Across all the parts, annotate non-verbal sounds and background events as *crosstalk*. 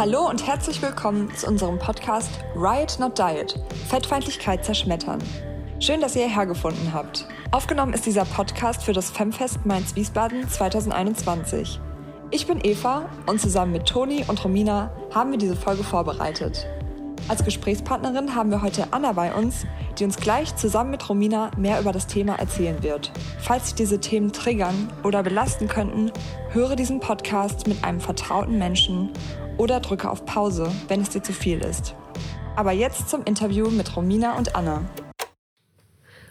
Hallo und herzlich willkommen zu unserem Podcast Riot Not Diet Fettfeindlichkeit zerschmettern. Schön, dass ihr hierher gefunden habt. Aufgenommen ist dieser Podcast für das Femfest Mainz-Wiesbaden 2021. Ich bin Eva und zusammen mit Toni und Romina haben wir diese Folge vorbereitet. Als Gesprächspartnerin haben wir heute Anna bei uns, die uns gleich zusammen mit Romina mehr über das Thema erzählen wird. Falls sich diese Themen triggern oder belasten könnten, höre diesen Podcast mit einem vertrauten Menschen oder drücke auf Pause, wenn es dir zu viel ist. Aber jetzt zum Interview mit Romina und Anna.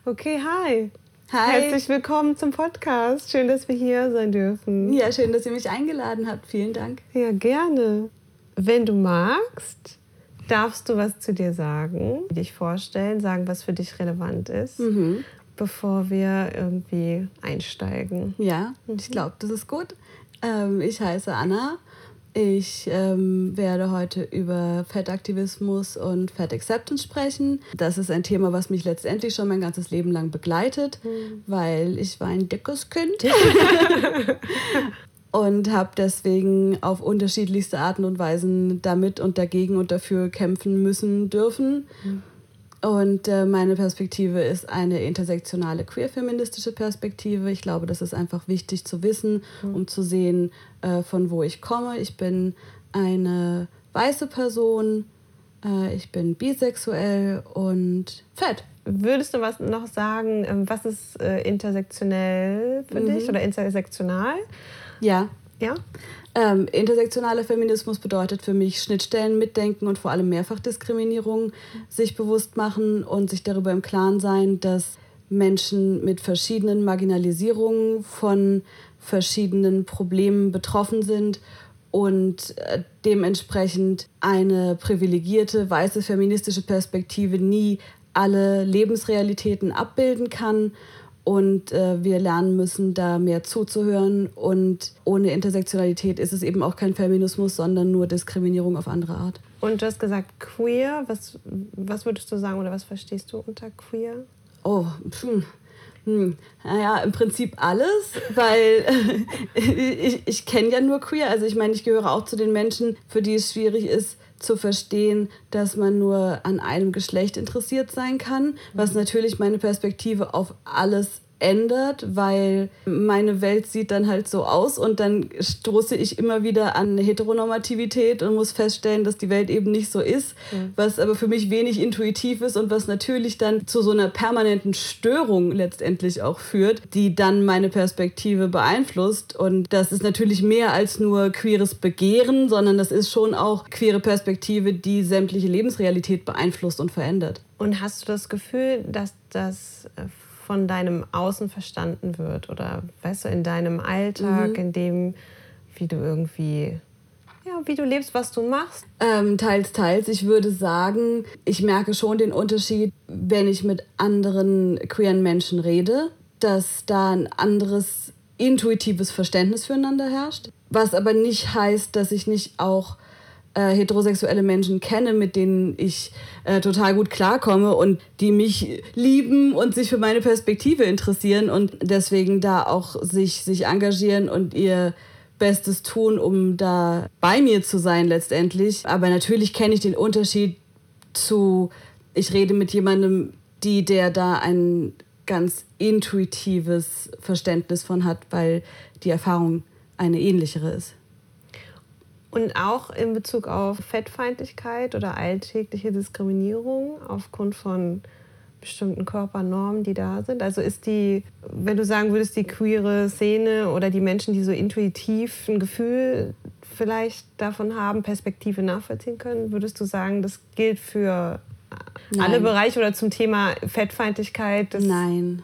Okay, hi. Hi. Herzlich willkommen zum Podcast. Schön, dass wir hier sein dürfen. Ja, schön, dass ihr mich eingeladen habt. Vielen Dank. Ja, gerne. Wenn du magst, darfst du was zu dir sagen, dich vorstellen, sagen, was für dich relevant ist, Mhm. bevor wir irgendwie einsteigen. Ja, ich glaube, das ist gut. Ähm, ich heiße Anna. Ich ähm, werde heute über Fettaktivismus und Fat Acceptance sprechen. Das ist ein Thema, was mich letztendlich schon mein ganzes Leben lang begleitet, weil ich war ein dickes Kind *laughs* *laughs* und habe deswegen auf unterschiedlichste Arten und Weisen damit und dagegen und dafür kämpfen müssen dürfen. Und äh, meine Perspektive ist eine intersektionale queer-feministische Perspektive. Ich glaube, das ist einfach wichtig zu wissen, um zu sehen, äh, von wo ich komme. Ich bin eine weiße Person, äh, ich bin bisexuell und fett. Würdest du was noch sagen, ähm, was ist äh, intersektionell für dich oder intersektional? Ja. Ja? Ähm, intersektionaler Feminismus bedeutet für mich Schnittstellen mitdenken und vor allem Mehrfachdiskriminierung sich bewusst machen und sich darüber im Klaren sein, dass Menschen mit verschiedenen Marginalisierungen von verschiedenen Problemen betroffen sind und äh, dementsprechend eine privilegierte weiße feministische Perspektive nie alle Lebensrealitäten abbilden kann und äh, wir lernen müssen, da mehr zuzuhören. Und ohne Intersektionalität ist es eben auch kein Feminismus, sondern nur Diskriminierung auf andere Art. Und du hast gesagt queer. Was, was würdest du sagen oder was verstehst du unter queer? Oh, hm. Hm. Naja, im Prinzip alles, weil *laughs* ich, ich kenne ja nur queer. Also ich meine, ich gehöre auch zu den Menschen, für die es schwierig ist zu verstehen, dass man nur an einem Geschlecht interessiert sein kann, was natürlich meine Perspektive auf alles ändert, weil meine Welt sieht dann halt so aus und dann stoße ich immer wieder an Heteronormativität und muss feststellen, dass die Welt eben nicht so ist, was aber für mich wenig intuitiv ist und was natürlich dann zu so einer permanenten Störung letztendlich auch führt, die dann meine Perspektive beeinflusst und das ist natürlich mehr als nur queeres Begehren, sondern das ist schon auch queere Perspektive, die sämtliche Lebensrealität beeinflusst und verändert. Und hast du das Gefühl, dass das äh, von deinem Außen verstanden wird oder weißt du, in deinem Alltag, in dem, wie du irgendwie, ja, wie du lebst, was du machst? Ähm, teils, teils. Ich würde sagen, ich merke schon den Unterschied, wenn ich mit anderen queeren Menschen rede, dass da ein anderes intuitives Verständnis füreinander herrscht. Was aber nicht heißt, dass ich nicht auch äh, heterosexuelle Menschen kenne, mit denen ich äh, total gut klarkomme und die mich lieben und sich für meine Perspektive interessieren und deswegen da auch sich, sich engagieren und ihr Bestes tun, um da bei mir zu sein letztendlich. Aber natürlich kenne ich den Unterschied zu, ich rede mit jemandem, die der da ein ganz intuitives Verständnis von hat, weil die Erfahrung eine ähnlichere ist. Und auch in Bezug auf Fettfeindlichkeit oder alltägliche Diskriminierung aufgrund von bestimmten Körpernormen, die da sind. Also ist die, wenn du sagen würdest, die queere Szene oder die Menschen, die so intuitiv ein Gefühl vielleicht davon haben, Perspektive nachvollziehen können, würdest du sagen, das gilt für alle Nein. Bereiche oder zum Thema Fettfeindlichkeit? Nein,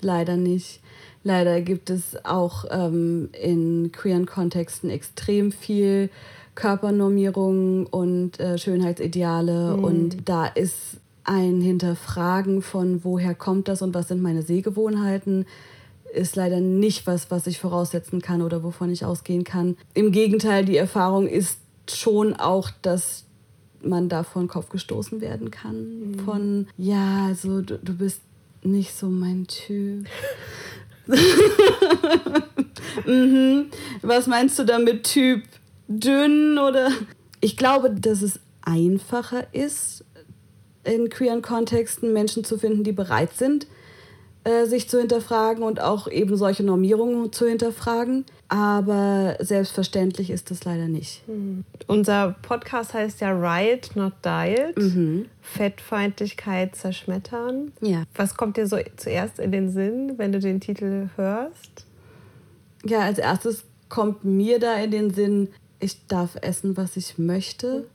leider nicht. Leider gibt es auch ähm, in queeren Kontexten extrem viel Körpernormierung und äh, Schönheitsideale. Und da ist ein Hinterfragen von, woher kommt das und was sind meine Sehgewohnheiten, ist leider nicht was, was ich voraussetzen kann oder wovon ich ausgehen kann. Im Gegenteil, die Erfahrung ist schon auch, dass man da vor den Kopf gestoßen werden kann. Von, ja, also du, du bist nicht so mein Typ. *laughs* *laughs* mhm. Was meinst du damit, Typ dünn oder? Ich glaube, dass es einfacher ist, in queeren Kontexten Menschen zu finden, die bereit sind, äh, sich zu hinterfragen und auch eben solche Normierungen zu hinterfragen. Aber selbstverständlich ist das leider nicht. Mhm. Unser Podcast heißt ja Riot, not Diet. Mhm. Fettfeindlichkeit zerschmettern. Ja. Was kommt dir so zuerst in den Sinn, wenn du den Titel hörst? Ja, als erstes kommt mir da in den Sinn, ich darf essen, was ich möchte.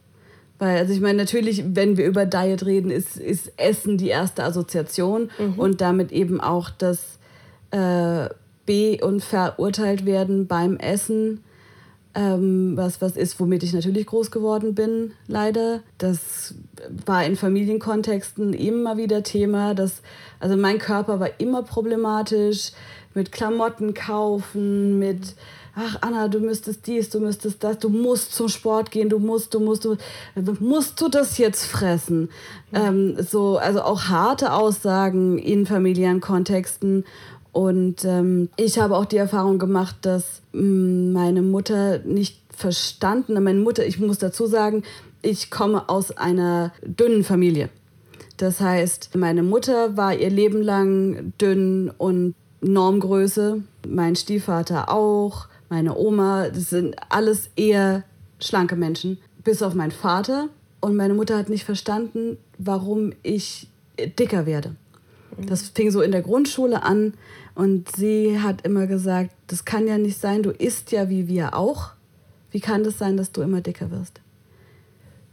Weil, also ich meine, natürlich, wenn wir über Diet reden, ist, ist Essen die erste Assoziation Mhm. und damit eben auch das äh, be- und verurteilt werden beim Essen. Ähm, was, was ist, womit ich natürlich groß geworden bin, leider. Das war in Familienkontexten immer wieder Thema. Das, also mein Körper war immer problematisch mit Klamotten kaufen, mit ach Anna, du müsstest dies, du müsstest das, du musst zum Sport gehen, du musst, du musst, du musst du das jetzt fressen. Ähm, so, also auch harte Aussagen in familiären Kontexten. Und ähm, ich habe auch die Erfahrung gemacht, dass mh, meine Mutter nicht verstanden, meine Mutter, ich muss dazu sagen, ich komme aus einer dünnen Familie. Das heißt, meine Mutter war ihr Leben lang dünn und Normgröße, mein Stiefvater auch, meine Oma, das sind alles eher schlanke Menschen, bis auf meinen Vater. Und meine Mutter hat nicht verstanden, warum ich dicker werde. Das fing so in der Grundschule an und sie hat immer gesagt, das kann ja nicht sein, du isst ja wie wir auch. Wie kann das sein, dass du immer dicker wirst?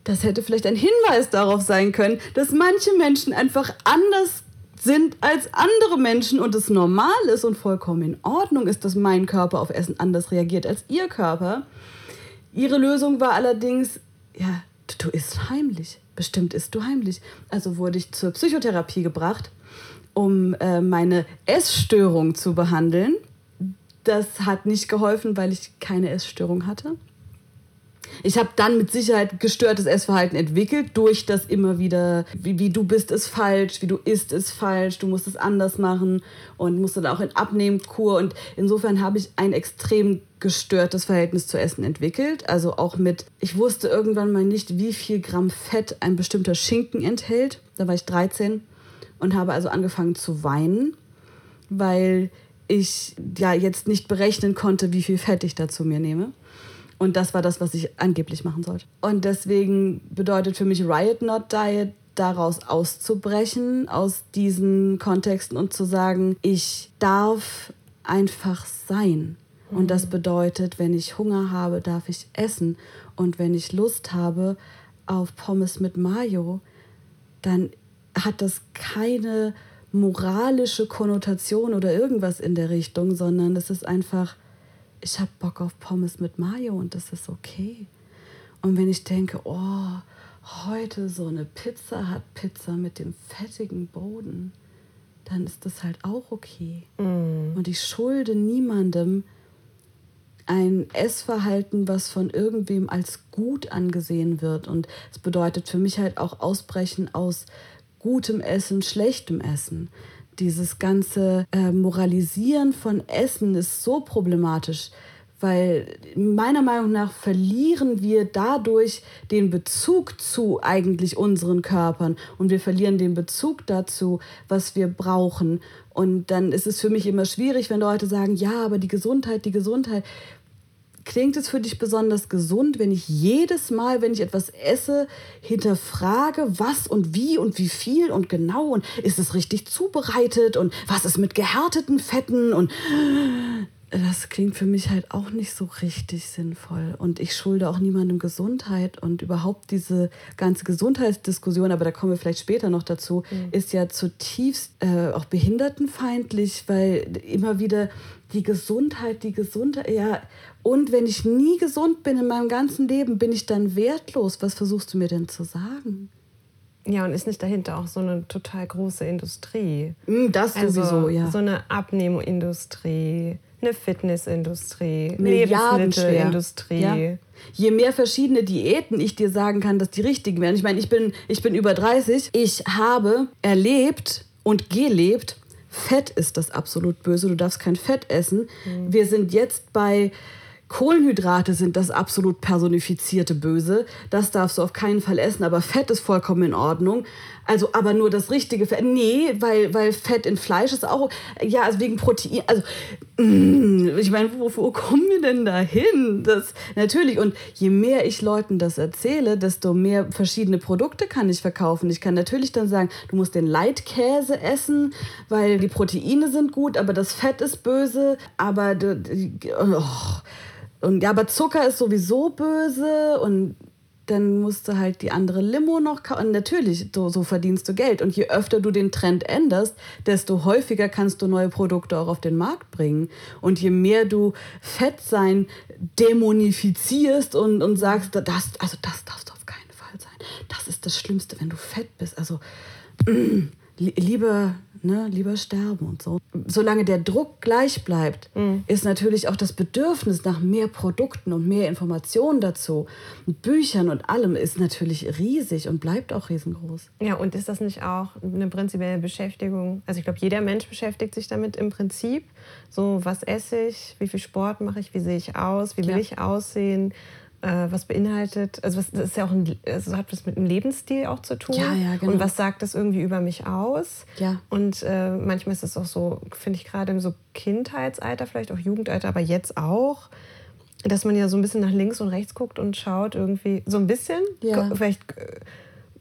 Das hätte vielleicht ein Hinweis darauf sein können, dass manche Menschen einfach anders sind als andere Menschen und es normal ist und vollkommen in Ordnung ist, dass mein Körper auf Essen anders reagiert als ihr Körper. Ihre Lösung war allerdings, ja, du, isst heimlich. Bestimmt isst du heimlich. Also wurde ich zur Psychotherapie gebracht, um äh, meine Essstörung zu behandeln. Das hat nicht geholfen, weil ich keine Essstörung hatte. Ich habe dann mit Sicherheit gestörtes Essverhalten entwickelt durch das immer wieder, wie, wie du bist ist falsch, wie du isst ist falsch, du musst es anders machen und musste dann auch in Abnehmkur und insofern habe ich ein extrem gestörtes Verhältnis zu Essen entwickelt. Also auch mit, ich wusste irgendwann mal nicht, wie viel Gramm Fett ein bestimmter Schinken enthält. Da war ich 13 und habe also angefangen zu weinen, weil ich ja jetzt nicht berechnen konnte, wie viel Fett ich da zu mir nehme. Und das war das, was ich angeblich machen sollte. Und deswegen bedeutet für mich Riot Not Diet, daraus auszubrechen, aus diesen Kontexten und zu sagen, ich darf einfach sein. Und das bedeutet, wenn ich Hunger habe, darf ich essen. Und wenn ich Lust habe auf Pommes mit Mayo, dann hat das keine moralische Konnotation oder irgendwas in der Richtung, sondern es ist einfach, ich habe Bock auf Pommes mit Mayo und das ist okay. Und wenn ich denke, oh, heute so eine Pizza hat Pizza mit dem fettigen Boden, dann ist das halt auch okay. Und ich schulde niemandem ein Essverhalten, was von irgendwem als gut angesehen wird. Und es bedeutet für mich halt auch Ausbrechen aus gutem Essen, schlechtem Essen. Dieses ganze äh, Moralisieren von Essen ist so problematisch, weil meiner Meinung nach verlieren wir dadurch den Bezug zu eigentlich unseren Körpern und wir verlieren den Bezug dazu, was wir brauchen. Und dann ist es für mich immer schwierig, wenn Leute sagen, ja, aber die Gesundheit, die Gesundheit. Klingt es für dich besonders gesund, wenn ich jedes Mal, wenn ich etwas esse, hinterfrage, was und wie und wie viel und genau und ist es richtig zubereitet und was ist mit gehärteten Fetten und das klingt für mich halt auch nicht so richtig sinnvoll. Und ich schulde auch niemandem Gesundheit und überhaupt diese ganze Gesundheitsdiskussion, aber da kommen wir vielleicht später noch dazu, ist ja zutiefst äh, auch behindertenfeindlich, weil immer wieder die Gesundheit, die Gesundheit, ja, und wenn ich nie gesund bin in meinem ganzen Leben, bin ich dann wertlos. Was versuchst du mir denn zu sagen? Ja, und ist nicht dahinter auch so eine total große Industrie? Mm, Das Also sowieso, ja. so eine Abnehmindustrie, eine Fitnessindustrie. Lebensmittelindustrie. Ja. Je mehr verschiedene Diäten ich dir sagen kann, dass die richtigen wären. Ich meine, ich bin, ich bin über 30. Ich habe erlebt und gelebt, Fett ist das absolut Böse. Du darfst kein Fett essen. Wir sind jetzt bei Kohlenhydrate sind das absolut personifizierte Böse. Das darfst du auf keinen Fall essen, aber Fett ist vollkommen in Ordnung. Also, aber nur das richtige Fett. Nee, weil, weil Fett in Fleisch ist auch, ja, also wegen Protein. Also, mm, ich meine, wo, wo kommen wir denn da hin? Natürlich. Und je mehr ich Leuten das erzähle, desto mehr verschiedene Produkte kann ich verkaufen. Ich kann natürlich dann sagen, du musst den Leitkäse essen, weil die Proteine sind gut, aber das Fett ist böse. Aber, oh, und ja, aber Zucker ist sowieso böse und dann musst du halt die andere Limo noch kaufen. Natürlich, so, so verdienst du Geld. Und je öfter du den Trend änderst, desto häufiger kannst du neue Produkte auch auf den Markt bringen. Und je mehr du Fettsein dämonifizierst und, und sagst, das, also das darfst du auf keinen Fall sein. Das ist das Schlimmste, wenn du fett bist. Also *clears throat* mm, lieber ne, lieber sterben und so. Solange der Druck gleich bleibt, mhm. ist natürlich auch das Bedürfnis nach mehr Produkten und mehr Informationen dazu, und Büchern und allem ist natürlich riesig und bleibt auch riesengroß. Ja, und ist das nicht auch eine prinzipielle Beschäftigung? Also ich glaube, jeder Mensch beschäftigt sich damit im Prinzip. So, was esse ich, wie viel Sport mache ich, wie sehe ich aus, wie will ja. ich aussehen, äh, was beinhaltet, also was, das ist ja auch ein, also hat was mit einem Lebensstil auch zu tun. Ja, ja, genau. Und was sagt das irgendwie über mich aus? Ja. Und äh, manchmal ist es auch so, finde ich gerade im so Kindheitsalter, vielleicht auch Jugendalter, aber jetzt auch, dass man ja so ein bisschen nach links und rechts guckt und schaut irgendwie so ein bisschen, ja. vielleicht äh,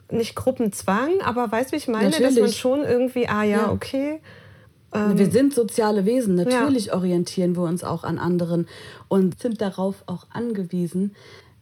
nicht Gruppenzwang, aber weißt du, wie ich meine, Natürlich. dass man schon irgendwie, ah ja, ja. okay ähm, wir sind soziale Wesen. Natürlich ja. orientieren wir uns auch an anderen und sind darauf auch angewiesen.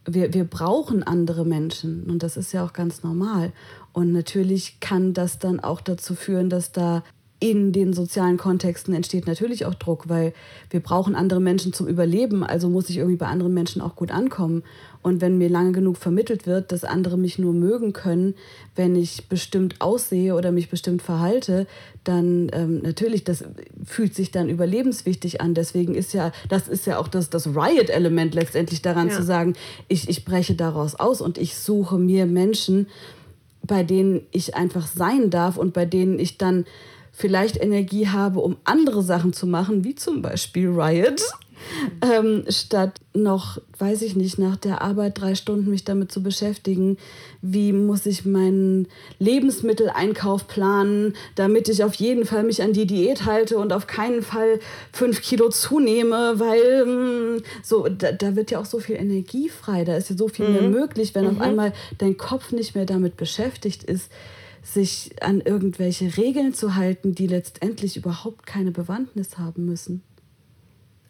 Wir, wir brauchen andere Menschen und das ist ja auch ganz normal. Und natürlich kann das dann auch dazu führen, dass da in den sozialen Kontexten entsteht natürlich auch Druck, weil wir brauchen andere Menschen zum Überleben, also muss ich irgendwie bei anderen Menschen auch gut ankommen. Und wenn mir lange genug vermittelt wird, dass andere mich nur mögen können, wenn ich bestimmt aussehe oder mich bestimmt verhalte, dann ähm, natürlich, das fühlt sich dann überlebenswichtig an. Deswegen ist ja, das ist ja auch das, das Riot-Element letztendlich daran ja. zu sagen, ich, ich breche daraus aus und ich suche mir Menschen, bei denen ich einfach sein darf und bei denen ich dann vielleicht Energie habe, um andere Sachen zu machen, wie zum Beispiel Riot, *laughs* ähm, statt noch, weiß ich nicht, nach der Arbeit drei Stunden mich damit zu beschäftigen, wie muss ich meinen Lebensmitteleinkauf planen, damit ich auf jeden Fall mich an die Diät halte und auf keinen Fall fünf Kilo zunehme, weil mh, hm, so, da, da, wird ja auch so viel Energie frei, da ist ja so viel mhm. mehr möglich, wenn mhm. auf einmal dein Kopf nicht mehr damit beschäftigt ist, sich an irgendwelche Regeln zu halten, die letztendlich überhaupt keine Bewandtnis haben müssen.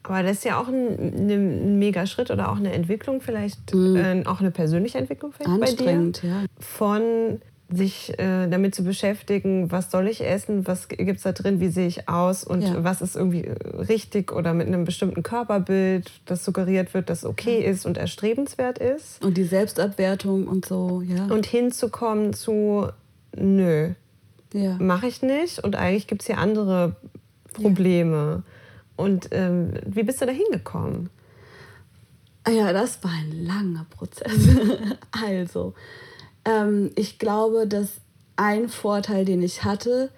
Aber das ist ja auch ein, ein mega Schritt oder auch eine Entwicklung, vielleicht mhm. äh, auch eine persönliche Entwicklung vielleicht bei dir. Ja. Von sich äh, damit zu beschäftigen, was soll ich essen, was gibt es da drin, wie sehe ich aus und ja. was ist irgendwie richtig oder mit einem bestimmten Körperbild, das suggeriert wird, das okay ist und erstrebenswert ist. Und die Selbstabwertung und so, ja. Und hinzukommen zu, nö, ja. mache ich nicht. Und eigentlich gibt es hier andere Probleme. Und ähm, wie bist du da hingekommen? Ja, das war ein langer Prozess. *laughs* also, ähm, ich glaube, dass ein Vorteil, den ich hatte,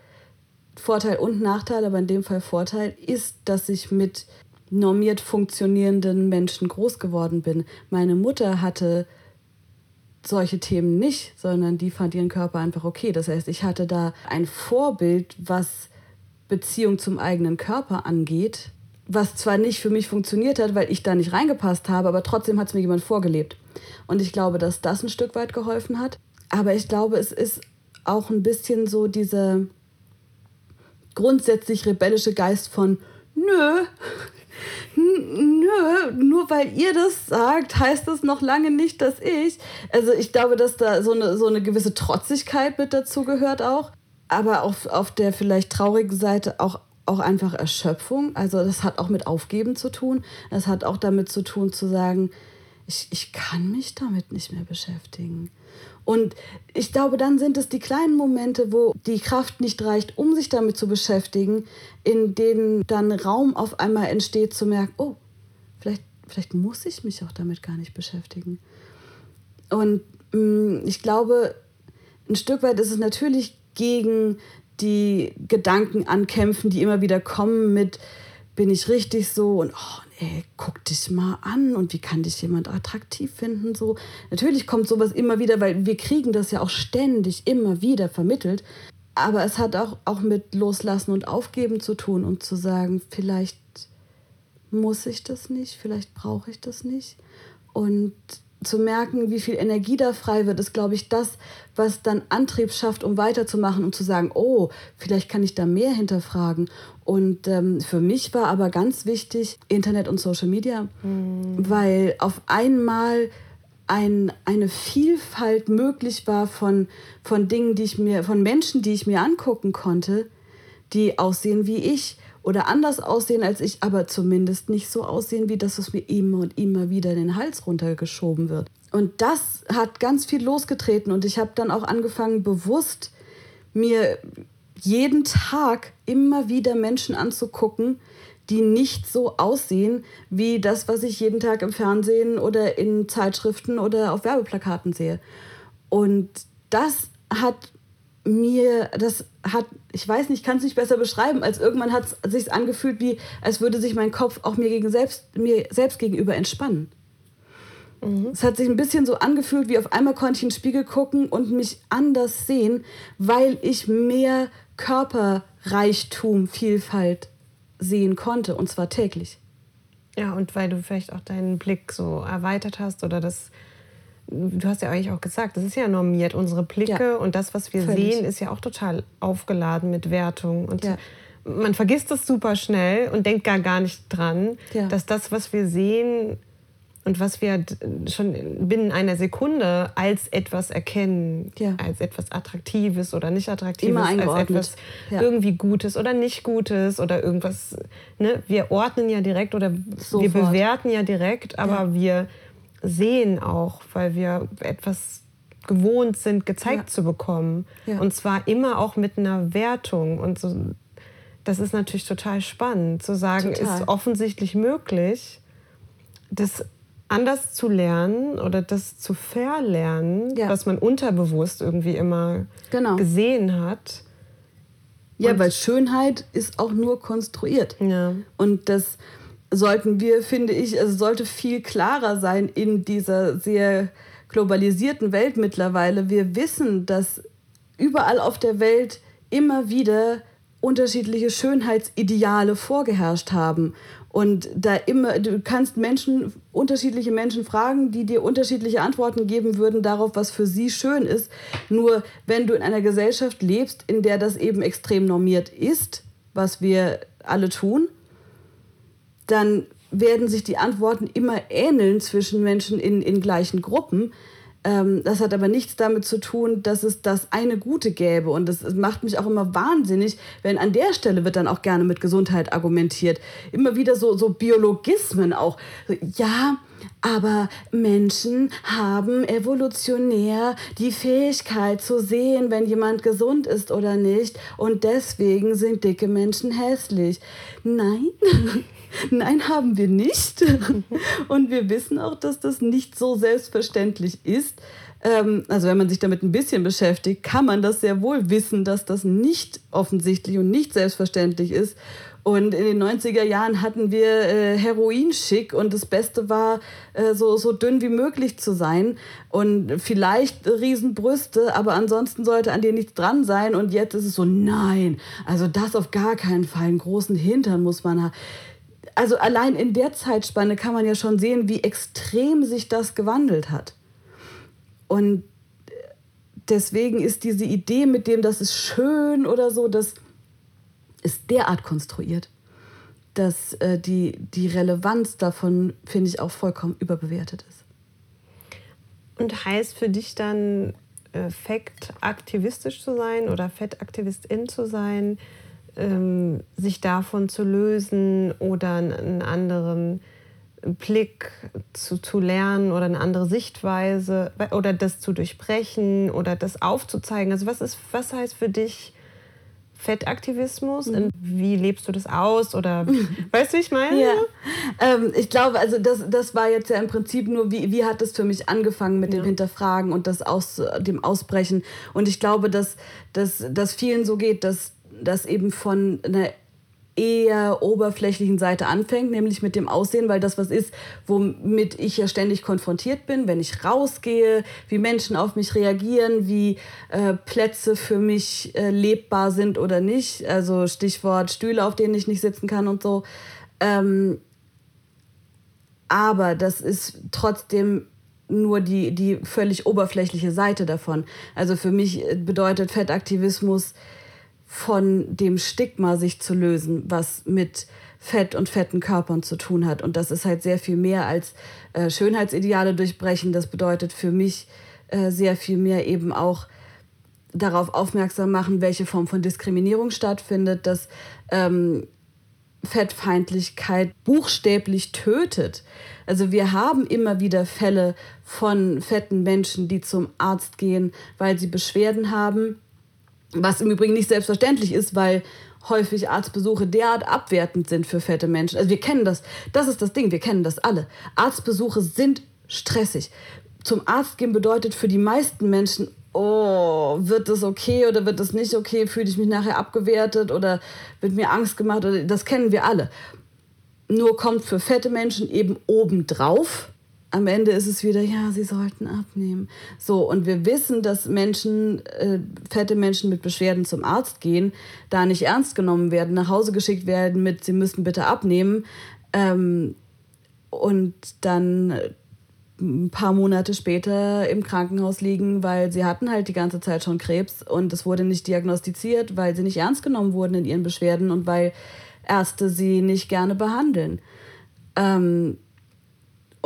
Vorteil und Nachteil, aber in dem Fall Vorteil, ist, dass ich mit normiert funktionierenden Menschen groß geworden bin. Meine Mutter hatte solche Themen nicht, sondern die fand ihren Körper einfach okay. Das heißt, ich hatte da ein Vorbild, was Beziehung zum eigenen Körper angeht, was zwar nicht für mich funktioniert hat, weil ich da nicht reingepasst habe, aber trotzdem hat es mir jemand vorgelebt. Und ich glaube, dass das ein Stück weit geholfen hat. Aber ich glaube, es ist auch ein bisschen so dieser grundsätzlich rebellische Geist von, nö, *laughs* nö, nur weil ihr das sagt, heißt das noch lange nicht, dass ich. Also ich glaube, dass da so eine, so eine gewisse Trotzigkeit mit dazu gehört auch. Aber auf, auf der vielleicht traurigen Seite auch, auch einfach Erschöpfung. Also das hat auch mit Aufgeben zu tun. Das hat auch damit zu tun zu sagen, ich, ich kann mich damit nicht mehr beschäftigen. Und ich glaube, dann sind es die kleinen Momente, wo die Kraft nicht reicht, um sich damit zu beschäftigen, in denen dann Raum auf einmal entsteht, zu merken, oh, vielleicht, vielleicht muss ich mich auch damit gar nicht beschäftigen. Und mh, mm, ich glaube, ein Stück weit ist es natürlich gegen die Gedanken ankämpfen, die immer wieder kommen mit, bin ich richtig so und oh, ey, guck dich mal an und wie kann dich jemand attraktiv finden so. Natürlich kommt sowas immer wieder, weil wir kriegen das ja auch ständig immer wieder vermittelt. Aber es hat auch, auch mit Loslassen und Aufgeben zu tun und zu sagen, vielleicht muss ich das nicht, vielleicht brauche ich das nicht. Und zu merken, wie viel Energie da frei wird, ist, glaube ich, das, was dann Antrieb schafft, um weiterzumachen und zu sagen, oh, vielleicht kann ich da mehr hinterfragen. Und ähm, für mich war aber ganz wichtig Internet und Social Media, mhm. weil auf einmal ein, eine Vielfalt möglich war von, von Dingen, die ich mir, von Menschen, die ich mir angucken konnte, die aussehen wie ich oder anders aussehen als ich, aber zumindest nicht so aussehen wie das, was mir immer und immer wieder in den Hals runtergeschoben wird. Und das hat ganz viel losgetreten und ich habe dann auch angefangen, bewusst mir jeden Tag immer wieder Menschen anzugucken, die nicht so aussehen wie das, was ich jeden Tag im Fernsehen oder in Zeitschriften oder auf Werbeplakaten sehe. Und das hat mir, das hat, ich weiß nicht, kann es nicht besser beschreiben, als irgendwann hat es sich angefühlt, wie als würde sich mein Kopf auch mir, gegen selbst, mir selbst gegenüber entspannen. Mhm. Es hat sich ein bisschen so angefühlt, wie auf einmal konnte ich in den Spiegel gucken und mich anders sehen, weil ich mehr Körperreichtum, Vielfalt sehen konnte und zwar täglich. Ja, und weil du vielleicht auch deinen Blick so erweitert hast oder das du hast ja eigentlich auch gesagt, das ist ja normiert, unsere Blicke ja. und das, was wir Völlig. sehen, ist ja auch total aufgeladen mit Wertung. Und ja. man vergisst das super schnell und denkt gar, gar nicht dran, ja. dass das, was wir sehen und was wir schon binnen einer Sekunde als etwas erkennen, als etwas Attraktives oder nicht Attraktives, als etwas irgendwie Gutes oder nicht Gutes oder irgendwas. Ne? Wir ordnen ja direkt oder Sofort. wir bewerten ja direkt, aber wir sehen auch, weil wir etwas gewohnt sind, gezeigt ja. zu bekommen. Ja. Und zwar immer auch mit einer Wertung. Und so, das ist natürlich total spannend, zu sagen, total. ist offensichtlich möglich, das anders zu lernen oder das zu verlernen, ja. was man unterbewusst irgendwie immer genau. gesehen hat. Ja, Und weil Schönheit ist auch nur konstruiert. Ja. Und das sollten wir, finde ich, also sollte viel klarer sein in dieser sehr globalisierten Welt mittlerweile. Wir wissen, dass überall auf der Welt immer wieder unterschiedliche Schönheitsideale vorgeherrscht haben. Und da immer, du kannst Menschen, unterschiedliche Menschen fragen, die dir unterschiedliche Antworten geben würden darauf, was für sie schön ist. Nur wenn du in einer Gesellschaft lebst, in der das eben extrem normiert ist, was wir alle tun, dann werden sich die Antworten immer ähneln zwischen Menschen in, in gleichen Gruppen. Ähm, das hat aber nichts damit zu tun, dass es das eine Gute gäbe. Und das, das macht mich auch immer wahnsinnig, wenn an der Stelle wird dann auch gerne mit Gesundheit argumentiert. Immer wieder so, so Biologismen auch. Ja, aber Menschen haben evolutionär die Fähigkeit zu sehen, wenn jemand gesund ist oder nicht. Und deswegen sind dicke Menschen hässlich. Nein, *laughs* Nein, haben wir nicht. *laughs* Und wir wissen auch, dass das nicht so selbstverständlich ist. Ähm, also wenn man sich damit ein bisschen beschäftigt, kann man das sehr wohl wissen, dass das nicht offensichtlich und nicht selbstverständlich ist. Und in den 90er Jahren hatten wir äh, Heroinschick und das Beste war, äh, so, so dünn wie möglich zu sein und vielleicht Riesenbrüste, aber ansonsten sollte an dir nichts dran sein. Und jetzt ist es so, nein, also das auf gar keinen Fall. Einen großen Hintern muss man haben also allein in der Zeitspanne kann man ja schon sehen, wie extrem sich das gewandelt hat. Und deswegen ist diese Idee mit dem, das ist schön oder so, das ist derart konstruiert, dass äh, die, die Relevanz davon, finde ich, auch vollkommen überbewertet ist. Und heißt für dich dann, äh, fettaktivistisch zu sein oder Fettaktivistin zu sein, ähm, sich davon zu lösen oder einen anderen Blick zu, zu lernen oder eine andere Sichtweise oder das zu durchbrechen oder das aufzuzeigen. Also was ist, was heißt für dich Fettaktivismus? Mhm. Wie lebst du das aus? Oder *laughs* weißt du, wie ich meine? Ja. Ähm, ich glaube, also das, das war jetzt ja im Prinzip nur, wie, wie hat es für mich angefangen mit dem Hinterfragen und das aus, dem Ausbrechen. Und ich glaube, dass, dass, dass vielen so geht, dass, dass eben von einer eher oberflächlichen Seite anfängt, nämlich mit dem Aussehen, weil das was ist, womit ich ja ständig konfrontiert bin, wenn ich rausgehe, wie Menschen auf mich reagieren, wie äh, Plätze für mich äh, lebbar sind oder nicht. Also Stichwort Stühle, auf denen ich nicht sitzen kann und so. Ähm, aber das ist trotzdem nur die, die völlig oberflächliche Seite davon. Also für mich bedeutet Fettaktivismus von dem Stigma sich zu lösen, was mit Fett und fetten Körpern zu tun hat. Und das ist halt sehr viel mehr als äh, Schönheitsideale durchbrechen. Das bedeutet für mich äh, sehr viel mehr eben auch darauf aufmerksam machen, welche Form von Diskriminierung stattfindet, dass ähm, Fettfeindlichkeit buchstäblich tötet. Also wir haben immer wieder Fälle von fetten Menschen, die zum Arzt gehen, weil sie Beschwerden haben, was im Übrigen nicht selbstverständlich ist, weil häufig Arztbesuche derart abwertend sind für fette Menschen. Also wir kennen das, das ist das Ding, wir kennen das alle. Arztbesuche sind stressig. Zum Arzt gehen bedeutet für die meisten Menschen oh, wird das okay oder wird das nicht okay? Fühle ich mich nachher abgewertet oder wird mir Angst gemacht? Das kennen wir alle. Nur kommt für fette Menschen eben obendrauf. Am Ende ist es wieder, ja, sie sollten abnehmen. So, und wir wissen, dass Menschen, äh, fette Menschen mit Beschwerden zum Arzt gehen, da nicht ernst genommen werden, nach Hause geschickt werden mit, sie müssen bitte abnehmen. Ähm, und dann ein paar Monate später im Krankenhaus liegen, weil sie hatten halt die ganze Zeit schon Krebs und es wurde nicht diagnostiziert, weil sie nicht ernst genommen wurden in ihren Beschwerden und weil Ärzte sie nicht gerne behandeln. Ähm,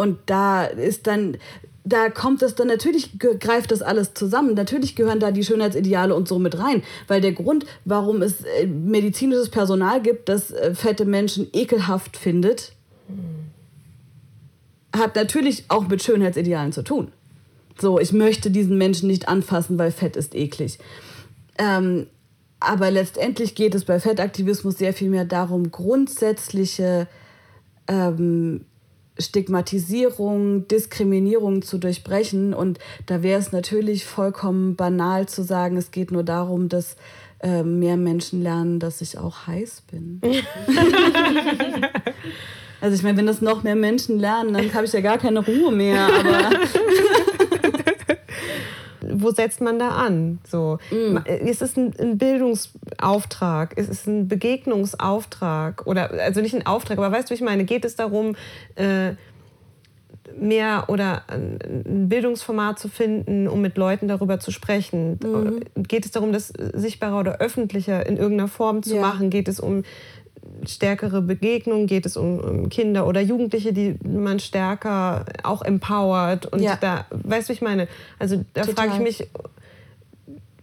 und da ist dann, da kommt es dann, natürlich greift das alles zusammen. Natürlich gehören da die Schönheitsideale und so mit rein. Weil der Grund, warum es äh, medizinisches Personal gibt, das äh, fette Menschen ekelhaft findet, hat natürlich auch mit Schönheitsidealen zu tun. So, ich möchte diesen Menschen nicht anfassen, weil Fett ist eklig. Ähm, aber letztendlich geht es bei Fettaktivismus sehr viel mehr darum, grundsätzliche ähm, Stigmatisierung, Diskriminierung zu durchbrechen. Und da wäre es natürlich vollkommen banal zu sagen, es geht nur darum, dass äh, mehr Menschen lernen, dass ich auch heiß bin. *laughs* Also ich meine, wenn das noch mehr Menschen lernen, dann habe ich ja gar keine Ruhe mehr. Aber *laughs* Wo setzt man da an? So. Ist es ein, ein Bildungsauftrag? Ist es ein Begegnungsauftrag? Oder also nicht ein Auftrag, aber weißt du, ich meine, geht es darum, äh, mehr oder ein Bildungsformat zu finden, um mit Leuten darüber zu sprechen? Mhm. Geht es darum, das sichtbarer oder öffentlicher in irgendeiner Form zu ja. machen? Geht es um stärkere Begegnung? Geht es um, um, Kinder oder Jugendliche, die man stärker auch empowert? Und ja. da, weißt du, ich meine, also da frage ich mich,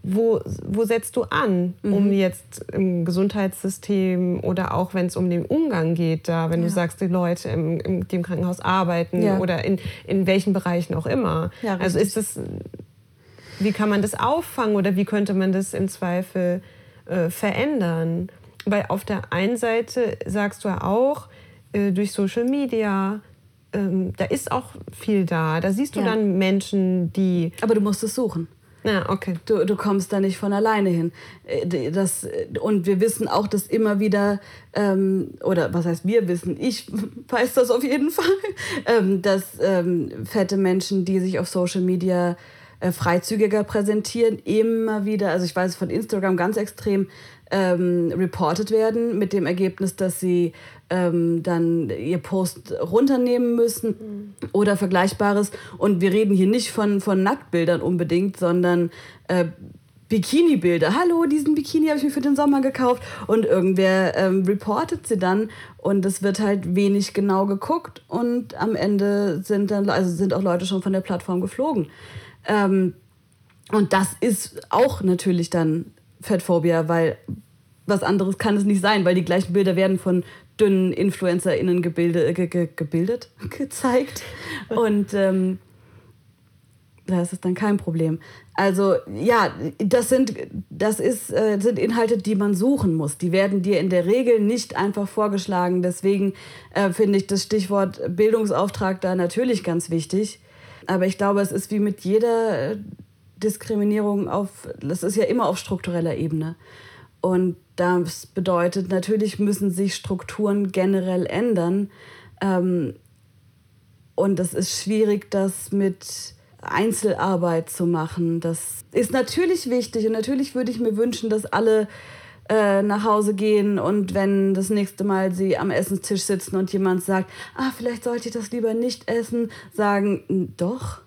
wo, wo setzt du an, mhm. um jetzt im Gesundheitssystem oder auch wenn es um den Umgang geht, da, wenn ja. du sagst, die Leute im, im, im Krankenhaus arbeiten ja. oder in, in welchen Bereichen auch immer. Ja, also ist das, wie kann man das auffangen oder wie könnte man das im Zweifel äh, verändern? weil auf der einen Seite sagst du ja auch, äh, durch Social Media, ähm, da ist auch viel da. Da siehst du dann Menschen, die. Aber du musst es suchen. Ja, okay. Du, du kommst da nicht von alleine hin. Äh, das, und wir wissen auch, dass immer wieder, ähm, oder was heißt wir wissen, ich *laughs* weiß das auf jeden Fall, *laughs* ähm, dass ähm, fette Menschen, die sich auf Social Media äh, freizügiger präsentieren, immer wieder, also ich weiß von Instagram ganz extrem, ähm, reported werden, mit dem Ergebnis, dass sie ähm, dann ihr Post runternehmen müssen mhm. oder Vergleichbares. Und wir reden hier nicht von, von Nacktbildern unbedingt, sondern äh, Bikini-Bilder. Hallo, diesen Bikini habe ich mir für den Sommer gekauft. Und irgendwer ähm, reportet sie dann und es wird halt wenig genau geguckt und am Ende sind dann, also sind auch Leute schon von der Plattform geflogen. Ähm, und das ist auch natürlich dann Fettphobia, weil was anderes kann es nicht sein, weil die gleichen Bilder werden von dünnen InfluencerInnen gebildet, ge, ge, gebildet, *laughs* gezeigt. Und ähm, da ist es dann kein Problem. Also ja, das sind, das ist, äh, sind Inhalte, die man suchen muss. Die werden dir in der Regel nicht einfach vorgeschlagen. Deswegen äh, finde ich das Stichwort Bildungsauftrag da natürlich ganz wichtig. Aber ich glaube, es ist wie mit jeder Diskriminierung auf, das ist ja immer auf struktureller Ebene. Und das bedeutet, natürlich müssen sich Strukturen generell ändern. Ähm, und es ist schwierig, das mit Einzelarbeit zu machen. Das ist natürlich wichtig und natürlich würde ich mir wünschen, dass alle äh, nach Hause gehen und wenn das nächste Mal sie am Essenstisch sitzen und jemand sagt, ah, vielleicht sollte ich das lieber nicht essen, sagen, doch,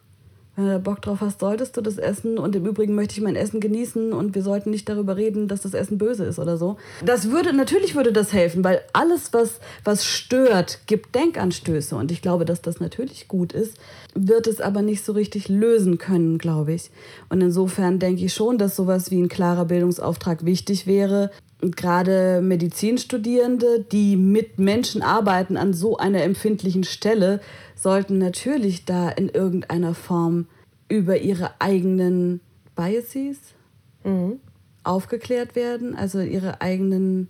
wenn du Bock drauf hast, solltest du das essen. Und im Übrigen möchte ich mein Essen genießen und wir sollten nicht darüber reden, dass das Essen böse ist oder so. Das würde, natürlich würde das helfen, weil alles, was, was stört, gibt Denkanstöße. Und ich glaube, dass das natürlich gut ist, wird es aber nicht so richtig lösen können, glaube ich. Und insofern denke ich schon, dass sowas wie ein klarer Bildungsauftrag wichtig wäre. Und gerade Medizinstudierende, die mit Menschen arbeiten an so einer empfindlichen Stelle, sollten natürlich da in irgendeiner Form über ihre eigenen Biases mhm. aufgeklärt werden, also ihre eigenen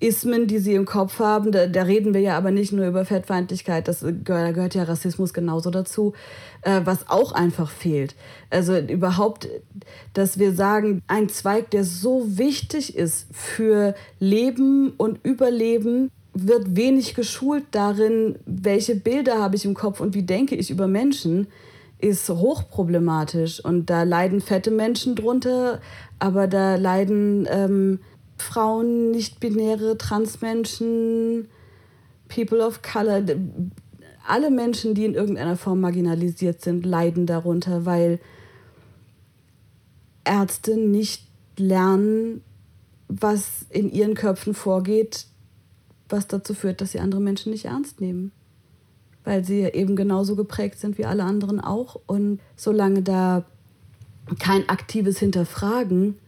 Ismen, die sie im Kopf haben. Da, da, reden wir ja aber nicht nur über Fettfeindlichkeit, das, da gehört ja Rassismus genauso dazu, äh, was auch einfach fehlt. Also überhaupt, dass wir sagen, ein Zweig, der so wichtig ist für Leben und Überleben, wird wenig geschult darin, welche Bilder habe ich im Kopf und wie denke ich über Menschen, ist hochproblematisch. Und da leiden fette Menschen drunter, aber da leiden ähm, Frauen, nicht-binäre, Transmenschen, People of Color, alle Menschen, die in irgendeiner Form marginalisiert sind, leiden darunter, weil Ärzte nicht lernen, was in ihren Köpfen vorgeht, was dazu führt, dass sie andere Menschen nicht ernst nehmen. Weil sie eben genauso geprägt sind wie alle anderen auch. Und solange da kein aktives Hinterfragen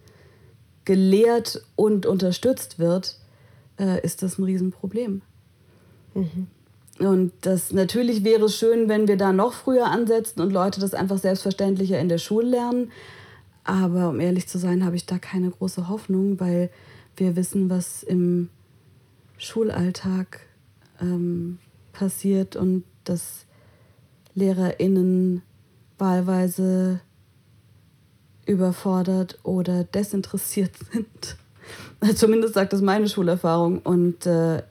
gelehrt und unterstützt wird, äh, ist das ein Riesenproblem. Mhm. Und das natürlich wäre es schön, wenn wir da noch früher ansetzen und Leute das einfach selbstverständlicher in der Schule lernen. Aber um ehrlich zu sein, habe ich da keine große Hoffnung, weil wir wissen, was im Schulalltag ähm, passiert und dass LehrerInnen wahlweise überfordert oder desinteressiert *laughs* sind. Zumindest sagt das meine Schulerfahrung. Und äh,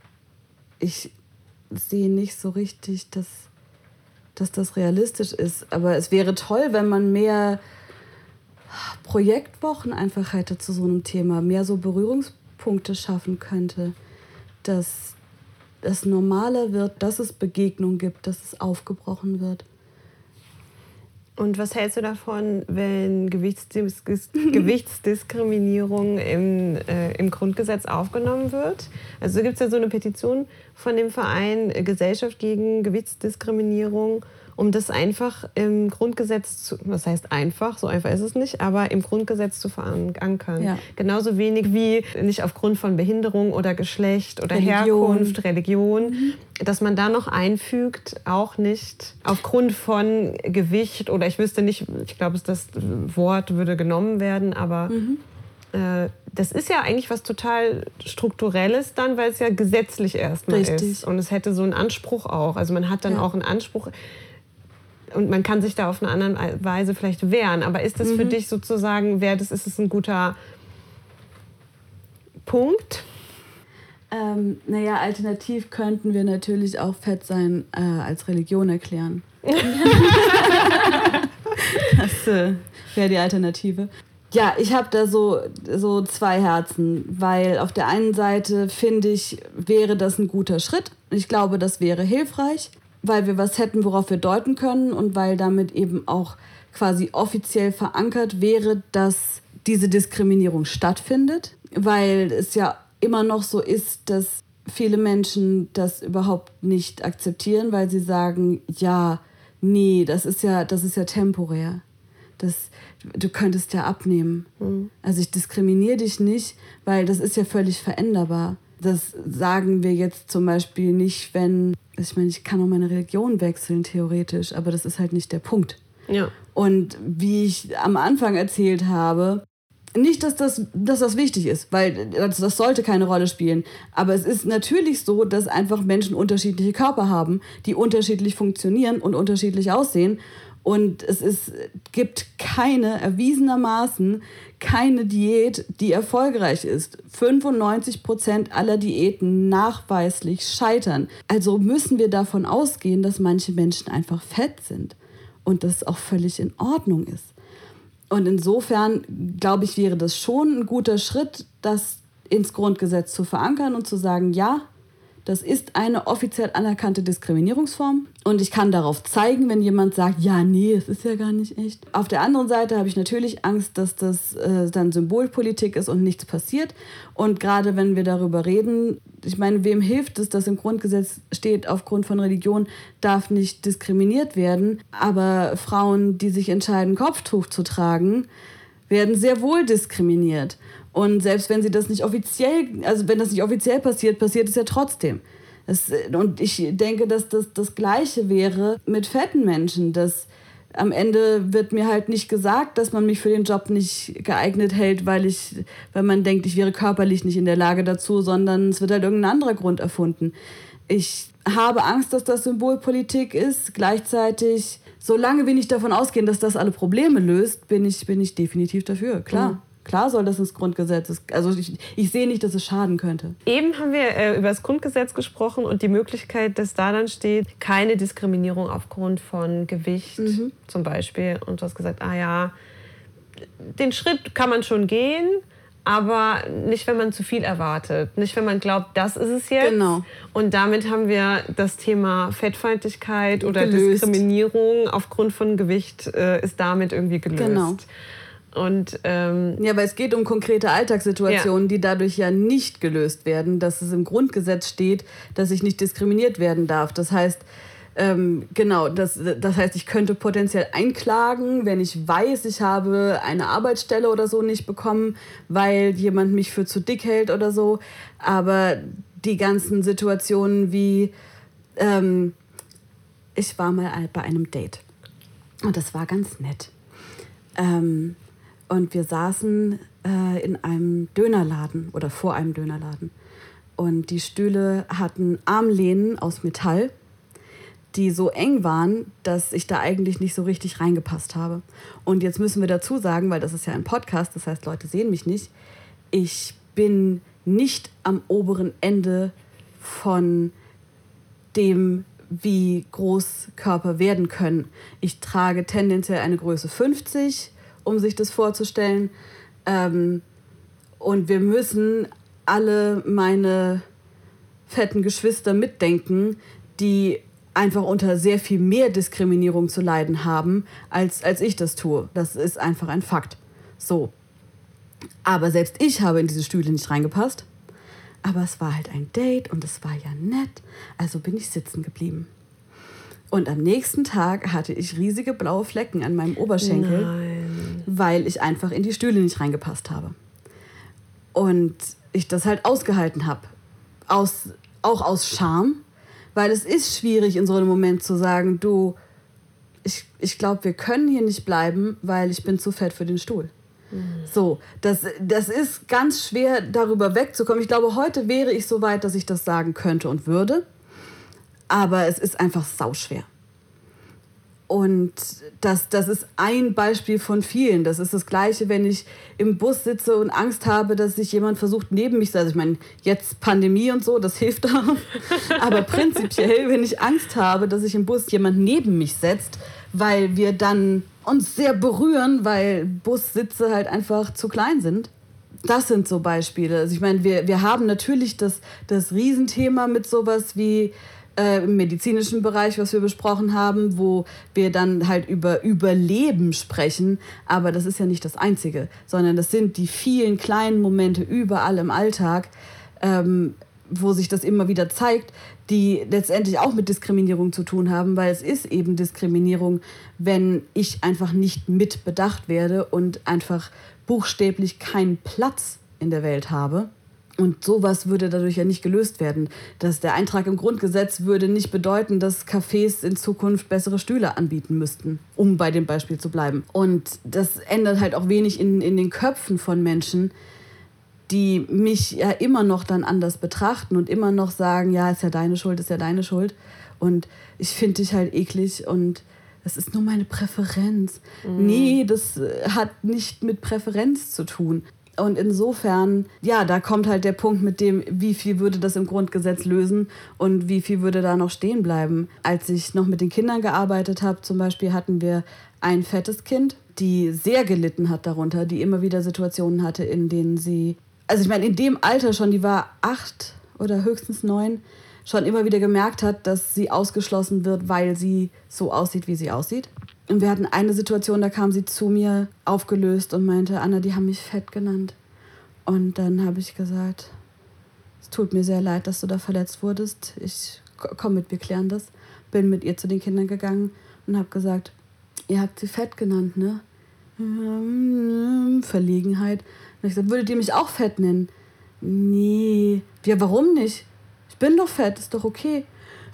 ich sehe nicht so richtig, dass, dass das realistisch ist. Aber es wäre toll, wenn man mehr Projektwochen einfach hätte zu so einem Thema, mehr so Berührungspunkte schaffen könnte dass es normaler wird, dass es Begegnungen gibt, dass es aufgebrochen wird. Und was hältst du davon, wenn Gewichtsdis Gewichtsdiskriminierung im, äh, im Grundgesetz aufgenommen wird? Also gibt es ja so eine Petition von dem Verein Gesellschaft gegen Gewichtsdiskriminierung um das einfach im Grundgesetz zu, was heißt einfach, so einfach ist es nicht, aber im Grundgesetz zu verankern. Ja. Genauso wenig wie nicht aufgrund von Behinderung oder Geschlecht oder Religion. Herkunft, Religion, mhm. dass man da noch einfügt, auch nicht aufgrund von Gewicht oder ich wüsste nicht, ich glaube, das Wort würde genommen werden, aber mhm äh, das ist ja eigentlich was total Strukturelles dann, weil es ja gesetzlich erstmal ist. Und es hätte so einen Anspruch auch. Also man hat dann ja. auch einen Anspruch und man kann sich da auf eine andere Weise vielleicht wehren. Aber ist das mhm. für dich sozusagen, wäre das, ist es ein guter Punkt? Ähm, naja, alternativ könnten wir natürlich auch Fett sein äh, als Religion erklären. *laughs* das äh, wäre die Alternative. Ja, ich habe da so, so zwei Herzen, weil auf der einen Seite finde ich, wäre das ein guter Schritt. Ich glaube, das wäre hilfreich weil wir was hätten, worauf wir deuten können und weil damit eben auch quasi offiziell verankert wäre, dass diese Diskriminierung stattfindet, weil es ja immer noch so ist, dass viele Menschen das überhaupt nicht akzeptieren, weil sie sagen, ja, nee, das ist ja, das ist ja temporär. Das, du könntest ja abnehmen. Mhm. Also ich diskriminiere dich nicht, weil das ist ja völlig veränderbar. Das sagen wir jetzt zum Beispiel nicht, wenn, ich meine, ich kann auch meine Religion wechseln, theoretisch, aber das ist halt nicht der Punkt. Ja. Und wie ich am Anfang erzählt habe, nicht, dass das, dass das wichtig ist, weil das, das sollte keine Rolle spielen. Aber es ist natürlich so, dass einfach Menschen unterschiedliche Körper haben, die unterschiedlich funktionieren und unterschiedlich aussehen. Und es ist, gibt keine, erwiesenermaßen, keine Diät, die erfolgreich ist. 95 Prozent aller Diäten nachweislich scheitern. Also müssen wir davon ausgehen, dass manche Menschen einfach fett sind und das auch völlig in Ordnung ist. Und insofern, glaube ich, wäre das schon ein guter Schritt, das ins Grundgesetz zu verankern und zu sagen, ja, das ist eine offiziell anerkannte Diskriminierungsform und ich kann darauf zeigen, wenn jemand sagt, ja, nee, es ist ja gar nicht echt. Auf der anderen Seite habe ich natürlich Angst, dass das äh, dann Symbolpolitik ist und nichts passiert. Und gerade wenn wir darüber reden, ich meine, wem hilft es, dass im Grundgesetz steht, aufgrund von Religion darf nicht diskriminiert werden, aber Frauen, die sich entscheiden, Kopftuch zu tragen, werden sehr wohl diskriminiert. Und selbst wenn sie das nicht offiziell, also wenn das nicht offiziell passiert, passiert es ja trotzdem. Es, und ich denke, dass das das Gleiche wäre mit fetten Menschen, dass am Ende wird mir halt nicht gesagt, dass man mich für den Job nicht geeignet hält, weil ich, weil man denkt, ich wäre körperlich nicht in der Lage dazu, sondern es wird halt irgendein anderer Grund erfunden. Ich habe Angst, dass das Symbolpolitik ist. Gleichzeitig, solange wir nicht davon ausgehen, dass das alle Probleme löst, bin ich, bin ich definitiv dafür. Klar. Mhm. Klar soll das ins Grundgesetz. Also ich, ich sehe nicht, dass es schaden könnte. Eben haben wir äh, über das Grundgesetz gesprochen und die Möglichkeit, dass da dann steht, keine Diskriminierung aufgrund von Gewicht mhm. zum Beispiel. Und du hast gesagt, ah ja, den Schritt kann man schon gehen, aber nicht, wenn man zu viel erwartet. Nicht, wenn man glaubt, das ist es jetzt. Genau. Und damit haben wir das Thema Fettfeindlichkeit oder gelöst. Diskriminierung aufgrund von Gewicht äh, ist damit irgendwie gelöst. Genau. Und, ähm, ja, weil es geht um konkrete Alltagssituationen, ja. die dadurch ja nicht gelöst werden, dass es im Grundgesetz steht, dass ich nicht diskriminiert werden darf. Das heißt, ähm, genau, das, das heißt, ich könnte potenziell einklagen, wenn ich weiß, ich habe eine Arbeitsstelle oder so nicht bekommen, weil jemand mich für zu dick hält oder so. Aber die ganzen Situationen wie, ähm, ich war mal bei einem Date und das war ganz nett. Ähm, und wir saßen äh, in einem Dönerladen oder vor einem Dönerladen. Und die Stühle hatten Armlehnen aus Metall, die so eng waren, dass ich da eigentlich nicht so richtig reingepasst habe. Und jetzt müssen wir dazu sagen, weil das ist ja ein Podcast, das heißt, Leute sehen mich nicht. Ich bin nicht am oberen Ende von dem, wie groß Körper werden können. Ich trage tendenziell eine Größe 50 um sich das vorzustellen. Ähm, und wir müssen alle meine fetten Geschwister mitdenken, die einfach unter sehr viel mehr Diskriminierung zu leiden haben, als, als ich das tue. Das ist einfach ein Fakt. So. Aber selbst ich habe in diese Stühle nicht reingepasst. Aber es war halt ein Date und es war ja nett. Also bin ich sitzen geblieben. Und am nächsten Tag hatte ich riesige blaue Flecken an meinem Oberschenkel, Nein. Weil ich einfach in die Stühle nicht reingepasst habe. Und ich das halt ausgehalten habe. Aus, auch aus Scham, weil es ist schwierig in so einem Moment zu sagen, du, ich, ich glaube, wir können hier nicht bleiben, weil ich bin zu fett für den Stuhl. Mhm. So, das, das ist ganz schwer, darüber wegzukommen. Ich glaube, heute wäre ich so weit, dass ich das sagen könnte und würde aber es ist einfach sauschwer. Und das, das ist ein Beispiel von vielen. Das ist das Gleiche, wenn ich im Bus sitze und Angst habe, dass sich jemand versucht, neben mich zu Also ich meine, jetzt Pandemie und so, das *laughs* hilft auch. Aber prinzipiell, wenn ich Angst habe, dass sich im Bus jemand neben mich setzt, weil wir dann uns sehr berühren, weil Bussitze halt einfach zu klein sind. Das sind so Beispiele. Also ich meine, wir, wir haben natürlich das, das Riesenthema mit sowas wie äh, im medizinischen Bereich, was wir besprochen haben, wo wir dann halt über Überleben sprechen. Aber das ist ja nicht das Einzige, sondern das sind die vielen kleinen Momente überall im Alltag, ähm, wo sich das immer wieder zeigt, die letztendlich auch mit Diskriminierung zu tun haben, weil es ist eben Diskriminierung, wenn ich einfach nicht mit bedacht werde und einfach buchstäblich keinen Platz in der Welt habe. Und sowas würde dadurch ja nicht gelöst werden. Dass der Eintrag im Grundgesetz würde nicht bedeuten, dass Cafés in Zukunft bessere Stühle anbieten müssten, um bei dem Beispiel zu bleiben. Und das ändert halt auch wenig in, in den Köpfen von Menschen, die mich ja immer noch dann anders betrachten und immer noch sagen, ja, ist ja deine Schuld, ist ja deine Schuld. Und ich finde dich halt eklig und das ist nur meine Präferenz. Mhm. Nee, das hat nicht mit Präferenz zu tun. Und insofern, ja, da kommt halt der Punkt mit dem, wie viel würde das im Grundgesetz lösen und wie viel würde da noch stehen bleiben. Als ich noch mit den Kindern gearbeitet habe, zum Beispiel hatten wir ein fettes Kind, die sehr gelitten hat darunter, die immer wieder Situationen hatte, in denen sie, also ich meine, in dem Alter schon, die war acht oder höchstens neun, schon immer wieder gemerkt hat, dass sie ausgeschlossen wird, weil sie so aussieht, wie sie aussieht. Und wir hatten eine Situation, da kam sie zu mir aufgelöst und meinte, Anna, die haben mich fett genannt. Und dann habe ich gesagt, es tut mir sehr leid, dass du da verletzt wurdest. Ich komm mit, wir klären das. Bin mit ihr zu den Kindern gegangen und habe gesagt, ihr habt sie fett genannt, ne? Verlegenheit. Und ich gesagt, würdet ihr mich auch fett nennen? Nee. Ja, warum nicht? Ich bin doch fett, ist doch okay. *laughs*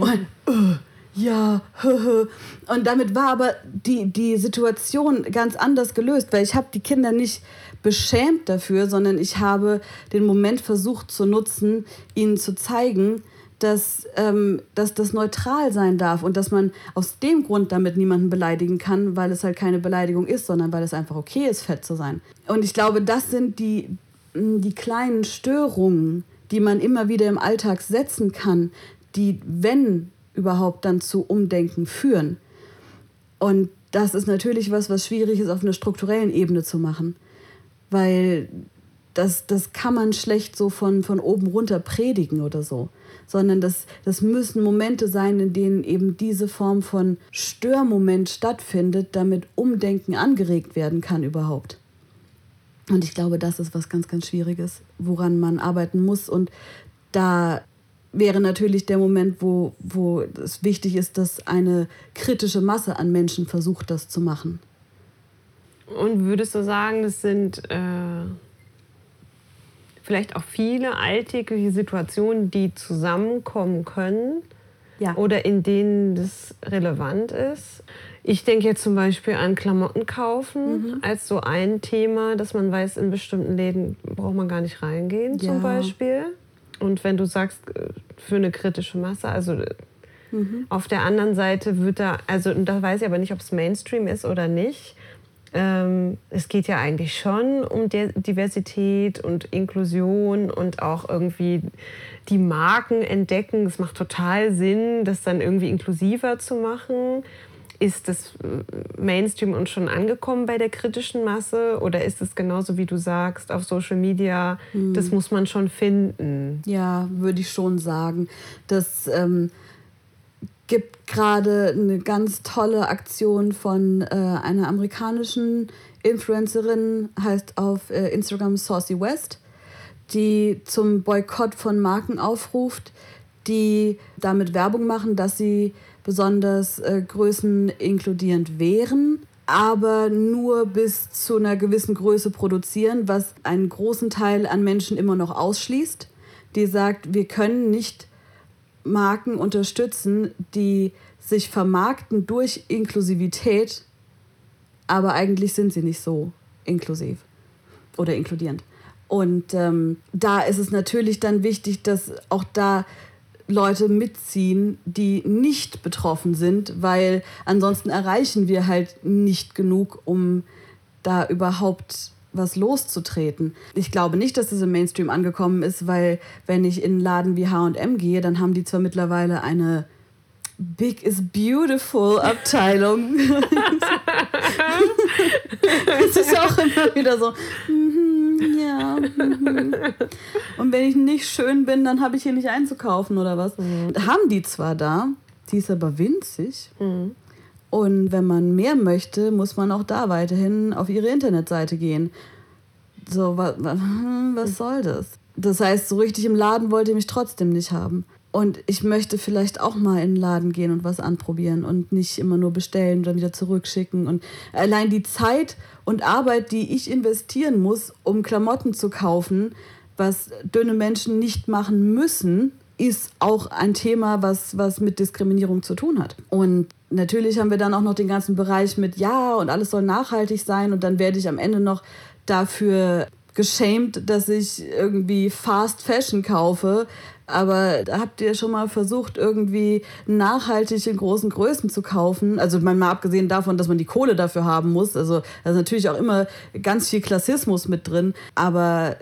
und, uh, ja, *laughs* und damit war aber die, die Situation ganz anders gelöst, weil ich habe die Kinder nicht beschämt dafür, sondern ich habe den Moment versucht zu nutzen, ihnen zu zeigen, dass, ähm, dass das neutral sein darf und dass man aus dem Grund damit niemanden beleidigen kann, weil es halt keine Beleidigung ist, sondern weil es einfach okay ist, fett zu sein. Und ich glaube, das sind die, die kleinen Störungen, die man immer wieder im Alltag setzen kann, die, wenn überhaupt dann zu Umdenken führen. Und das ist natürlich was, was schwierig ist, auf einer strukturellen Ebene zu machen. Weil das, das kann man schlecht so von, von oben runter predigen oder so. Sondern das, das müssen Momente sein, in denen eben diese Form von Störmoment stattfindet, damit Umdenken angeregt werden kann überhaupt. Und ich glaube, das ist was ganz, ganz Schwieriges, woran man arbeiten muss. Und da wäre natürlich der Moment, wo, wo es wichtig ist, dass eine kritische Masse an Menschen versucht, das zu machen. Und würdest du sagen, das sind äh, vielleicht auch viele alltägliche Situationen, die zusammenkommen können ja. oder in denen das relevant ist? Ich denke jetzt zum Beispiel an Klamotten kaufen mhm. als so ein Thema, dass man weiß, in bestimmten Läden braucht man gar nicht reingehen, ja. zum Beispiel. Und wenn du sagst, äh, für eine kritische Masse, also äh, mhm. auf der anderen Seite wird da, also da weiß ich aber nicht, ob es Mainstream ist oder nicht. Ähm, es geht ja eigentlich schon um Diversität und Inklusion und auch irgendwie die Marken entdecken. Es macht total Sinn, das dann irgendwie inklusiver zu machen. Ist das äh, Mainstream und schon angekommen bei der kritischen Masse oder ist es genauso wie du sagst auf Social Media? Hm. Das muss man schon finden. Ja, würde ich schon sagen. Das ähm, gibt gerade eine ganz tolle Aktion von äh, einer amerikanischen Influencerin, heißt auf äh, Instagram Saucy West, die zum Boykott von Marken aufruft, die damit Werbung machen, dass sie besonders äh, größeninkludierend wären, aber nur bis zu einer gewissen Größe produzieren, was einen großen Teil an Menschen immer noch ausschließt, die sagt, wir können nicht Marken unterstützen, die sich vermarkten durch Inklusivität, aber eigentlich sind sie nicht so inklusiv oder inkludierend. Und ähm, da ist es natürlich dann wichtig, dass auch da Leute mitziehen, die nicht betroffen sind, weil ansonsten erreichen wir halt nicht genug, um da überhaupt was loszutreten. Ich glaube nicht, dass das im Mainstream angekommen ist, weil wenn ich in einen Laden wie H&M gehe, dann haben die zwar mittlerweile eine Big is Beautiful Abteilung. *laughs* *laughs* Es ist auch immer wieder so, ja. Mm. Und wenn ich nicht schön bin, dann habe ich hier nicht einzukaufen oder was. Mhm. Haben die zwar da, die ist aber winzig. Mhm. Und wenn man mehr möchte, muss man auch da weiterhin auf ihre Internetseite gehen. So, was, was soll das? Das heißt, so richtig im Laden wollt ihr mich trotzdem nicht haben. Und ich möchte vielleicht auch mal in den Laden gehen und was anprobieren und nicht immer nur bestellen und dann wieder zurückschicken. Und allein die Zeit und Arbeit, die ich investieren muss, um Klamotten zu kaufen, was dünne Menschen nicht machen müssen, ist auch ein Thema, was, was mit Diskriminierung zu tun hat. Und natürlich haben wir dann auch noch den ganzen Bereich mit Ja und alles soll nachhaltig sein und dann werde ich am Ende noch dafür geschämt, dass ich irgendwie Fast Fashion kaufe, Aber habt ihr schon mal versucht, irgendwie nachhaltig in großen Größen zu kaufen? Also mal abgesehen davon, dass man die Kohle dafür haben muss. Also da ist natürlich auch immer ganz viel Klassismus mit drin. Aber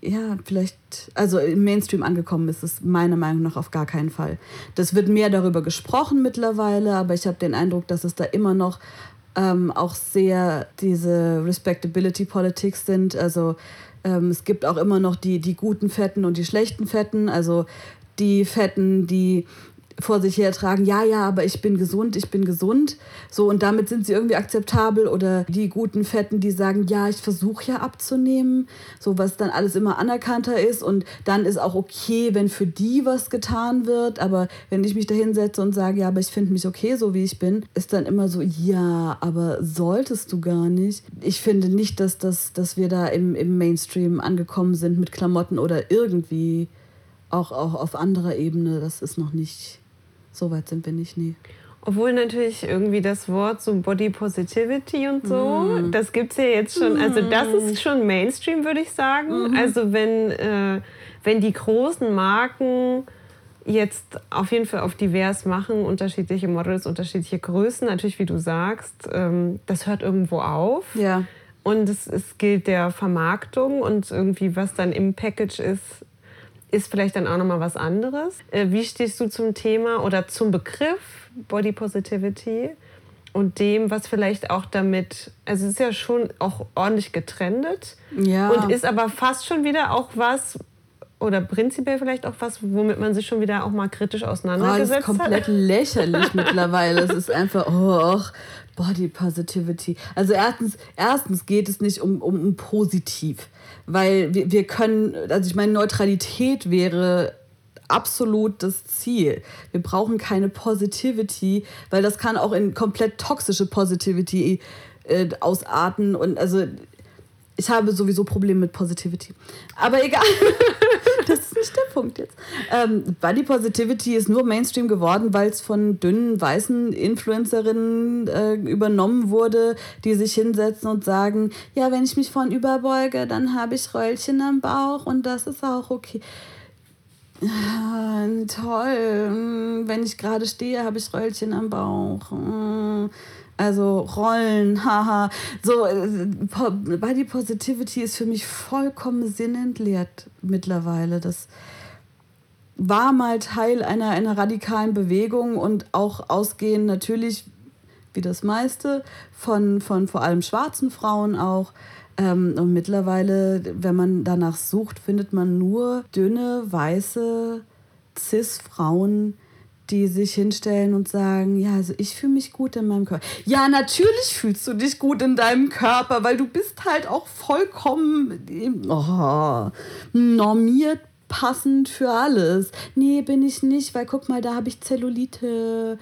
ja, vielleicht, also im Mainstream angekommen ist es meiner Meinung nach auf gar keinen Fall. Das wird mehr darüber gesprochen mittlerweile, aber ich habe den Eindruck, dass es da immer noch ähm, auch sehr diese Respectability Politics sind. Also ähm, es gibt auch immer noch die, die guten Fetten und die schlechten Fetten. Also die Fetten, die vor sich hertragen, ja, ja, aber ich bin gesund, ich bin gesund. So, und damit sind sie irgendwie akzeptabel. Oder die guten Fetten, die sagen, ja, ich versuche ja abzunehmen. So, was dann alles immer anerkannter ist. Und dann ist auch okay, wenn für die was getan wird. Aber wenn ich mich da hinsetze und sage, ja, aber ich finde mich okay, so wie ich bin, ist dann immer so, ja, aber solltest du gar nicht. Ich finde nicht, dass, das, dass wir da im, im Mainstream angekommen sind mit Klamotten oder irgendwie auch, auch auf anderer Ebene. Das ist noch nicht so weit sind wir nicht, nee. Obwohl natürlich irgendwie das Wort so Body Positivity und so, mm. das gibt es ja jetzt schon, also das ist schon Mainstream, würde ich sagen. Mm. Also wenn, äh, wenn die großen Marken jetzt auf jeden Fall auf divers machen, unterschiedliche Models, unterschiedliche Größen, natürlich wie du sagst, ähm, das hört irgendwo auf. Ja. Und es, es gilt der Vermarktung und irgendwie was dann im Package ist, ist vielleicht dann auch nochmal was anderes. Äh, wie stehst du zum Thema oder zum Begriff Body Positivity und dem, was vielleicht auch damit, also es ist ja schon auch ordentlich getrendet ja. und ist aber fast schon wieder auch was, oder prinzipiell vielleicht auch was, womit man sich schon wieder auch mal kritisch auseinandergesetzt hat. Oh, das ist komplett hat. lächerlich *laughs* mittlerweile. Es ist einfach, oh, Body Positivity. Also erstens, erstens geht es nicht um, um, um positiv weil wir, wir können, also ich meine, Neutralität wäre absolut das Ziel. Wir brauchen keine Positivity, weil das kann auch in komplett toxische Positivity äh, ausarten und also ich habe sowieso Probleme mit Positivity. Aber egal. *laughs* *laughs* das ist nicht der Punkt jetzt. Ähm, Body Positivity ist nur Mainstream geworden, weil es von dünnen, weißen Influencerinnen äh, übernommen wurde, die sich hinsetzen und sagen, ja, wenn ich mich von überbeuge, dann habe ich Röllchen am Bauch und das ist auch okay. Ja, toll. Hm, wenn ich gerade stehe, habe ich Röllchen am Bauch. Also Rollen, *laughs* haha. So, äh, Body Positivity ist für mich vollkommen sinnentleert mittlerweile. Das war mal Teil einer, einer radikalen Bewegung und auch ausgehend natürlich, wie das meiste, von, von vor allem schwarzen Frauen auch. Ähm, und mittlerweile, wenn man danach sucht, findet man nur dünne, weiße Cis-Frauen, die sich hinstellen und sagen, ja, also ich fühle mich gut in meinem Körper. Ja, natürlich fühlst du dich gut in deinem Körper, weil du bist halt auch vollkommen oh, normiert, passend für alles. Nee, bin ich nicht, weil guck mal, da habe ich Zellulite.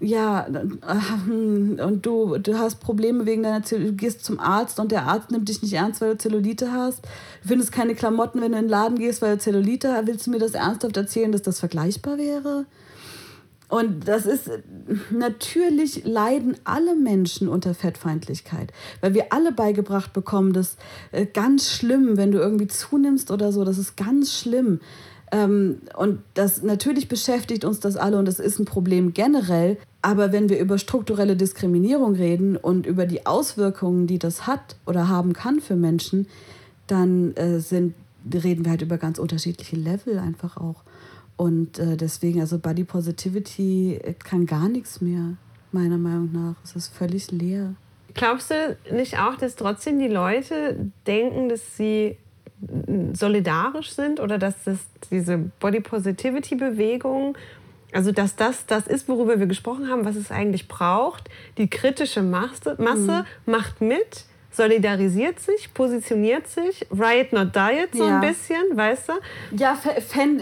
Ja, und du, du hast Probleme wegen deiner Zellulite, du gehst zum Arzt und der Arzt nimmt dich nicht ernst, weil du Zellulite hast. Du findest keine Klamotten, wenn du in den Laden gehst, weil du Zellulite hast. Willst du mir das ernsthaft erzählen, dass das vergleichbar wäre? Und das ist natürlich leiden alle Menschen unter Fettfeindlichkeit, weil wir alle beigebracht bekommen, das äh, ganz schlimm, wenn du irgendwie zunimmst oder so, das ist ganz schlimm. Ähm, und das natürlich beschäftigt uns das alle und das ist ein Problem generell. Aber wenn wir über strukturelle Diskriminierung reden und über die Auswirkungen, die das hat oder haben kann für Menschen, dann äh, sind, reden wir halt über ganz unterschiedliche Level einfach auch. Und äh, deswegen, also Body Positivity kann gar nichts mehr, meiner Meinung nach. Es ist völlig leer. Glaubst du nicht auch, dass trotzdem die Leute denken, dass sie solidarisch sind oder dass das diese Body Positivity Bewegung, also dass das das ist, worüber wir gesprochen haben, was es eigentlich braucht. Die kritische Masse, Masse mhm. macht mit, solidarisiert sich, positioniert sich, Riot Not Diet so ja. ein bisschen, weißt du? Ja,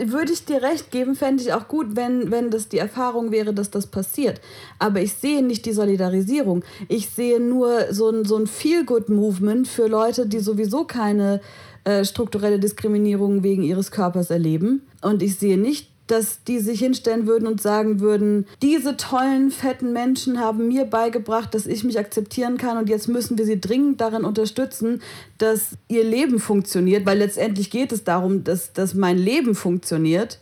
würde ich dir recht geben, fände ich auch gut, wenn, wenn das die Erfahrung wäre, dass das passiert. Aber ich sehe nicht die Solidarisierung. Ich sehe nur so ein, so ein Feel-Good-Movement für Leute, die sowieso keine äh, strukturelle Diskriminierung wegen ihres Körpers erleben. Und ich sehe nicht dass die sich hinstellen würden und sagen würden, diese tollen, fetten Menschen haben mir beigebracht, dass ich mich akzeptieren kann und jetzt müssen wir sie dringend darin unterstützen, dass ihr Leben funktioniert, weil letztendlich geht es darum, dass, dass mein Leben funktioniert.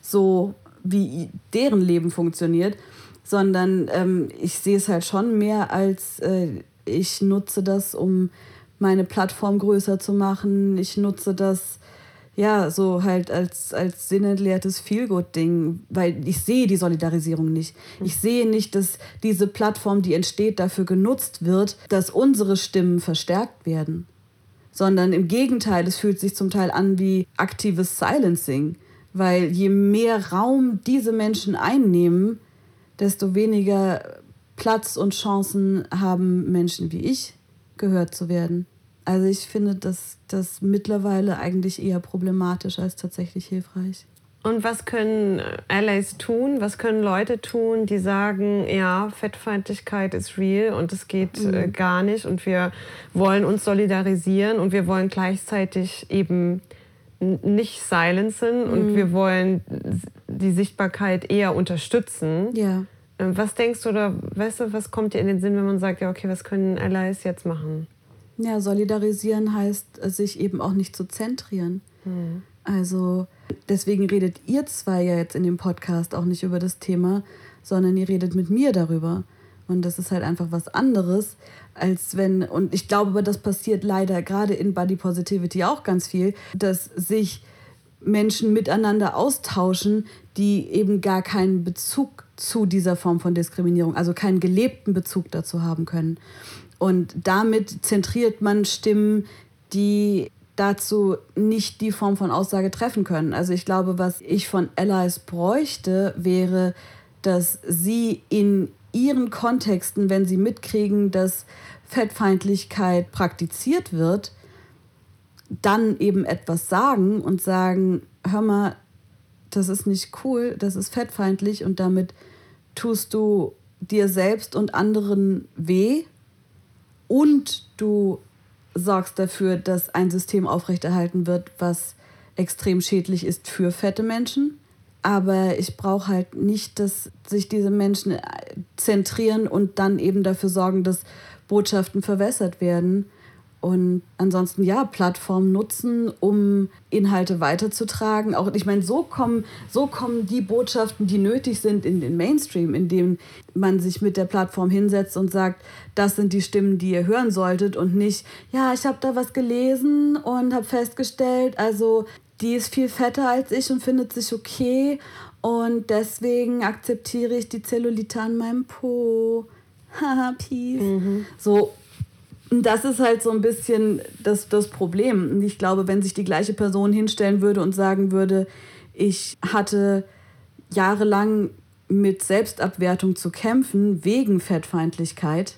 so, wie deren Leben funktioniert, sondern ähm, ich sehe es halt schon mehr als äh, ich nutze das, um meine Plattform größer zu machen. Ich nutze das ja so halt als, als sinnentleertes Feelgood-Ding, weil ich sehe die Solidarisierung nicht. Ich sehe nicht, dass diese Plattform, die entsteht, dafür genutzt wird, dass unsere Stimmen verstärkt werden. Sondern im Gegenteil, es fühlt sich zum Teil an wie aktives Silencing. Weil je mehr Raum diese Menschen einnehmen, desto weniger Platz und Chancen haben Menschen wie ich, gehört zu werden. Also ich finde das, das mittlerweile eigentlich eher problematisch als tatsächlich hilfreich. Und was können Allies tun? Was können Leute tun, die sagen, ja, Fettfeindlichkeit ist real und es geht äh, mhm. äh, gar nicht und wir wollen uns solidarisieren und wir wollen gleichzeitig eben nicht silencen mhm. und wir wollen die Sichtbarkeit eher unterstützen. Ja. Ähm, was denkst du oder weißt du, was kommt dir in den Sinn, wenn man sagt, ja, okay, was können Allies jetzt machen? Ja, solidarisieren heißt, sich eben auch nicht zu zentrieren. Mhm. Also deswegen redet ihr zwei ja jetzt in dem Podcast auch nicht über das Thema, sondern ihr redet mit mir darüber. Und das ist halt einfach was anderes, als wenn, und ich glaube, das passiert leider gerade in Body Positivity auch ganz viel, dass sich Menschen miteinander austauschen, die eben gar keinen Bezug zu dieser Form von Diskriminierung, also keinen gelebten Bezug dazu haben können. Und damit zentriert man Stimmen, die dazu nicht die Form von Aussage treffen können. Also ich glaube, was ich von Allies bräuchte, wäre, dass sie in ihren Kontexten, wenn sie mitkriegen, dass Fettfeindlichkeit praktiziert wird, dann eben etwas sagen und sagen, hör mal, das ist nicht cool, das ist fettfeindlich und damit tust du dir selbst und anderen weh und du sorgst dafür, dass ein System aufrechterhalten wird, was extrem schädlich ist für fette Menschen. Aber ich brauche halt nicht, dass sich diese Menschen zentrieren und dann eben dafür sorgen, dass Botschaften verwässert werden, und ansonsten ja, Plattformen nutzen, um Inhalte weiterzutragen. Auch ich meine, so kommen, so kommen die Botschaften, die nötig sind, in den Mainstream, indem man sich mit der Plattform hinsetzt und sagt, das sind die Stimmen, die ihr hören solltet und nicht, ja, ich habe da was gelesen und habe festgestellt, also die ist viel fetter als ich und findet sich okay und deswegen akzeptiere ich die Zellulite an meinem Po. *laughs* Haha, peace. Mhm. So, das ist halt so ein bisschen das, das Problem. Ich glaube, wenn sich die gleiche Person hinstellen würde und sagen würde, ich hatte jahrelang mit Selbstabwertung zu kämpfen wegen Fettfeindlichkeit,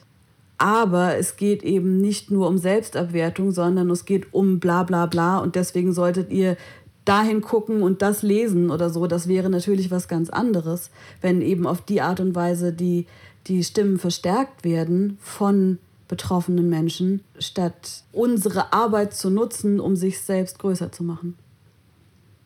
aber es geht eben nicht nur um Selbstabwertung, sondern es geht um bla bla bla und deswegen solltet ihr dahin gucken und das lesen oder so. Das wäre natürlich was ganz anderes, wenn eben auf die Art und Weise die, die Stimmen verstärkt werden von betroffenen Menschen, statt unsere Arbeit zu nutzen, um sich selbst größer zu machen.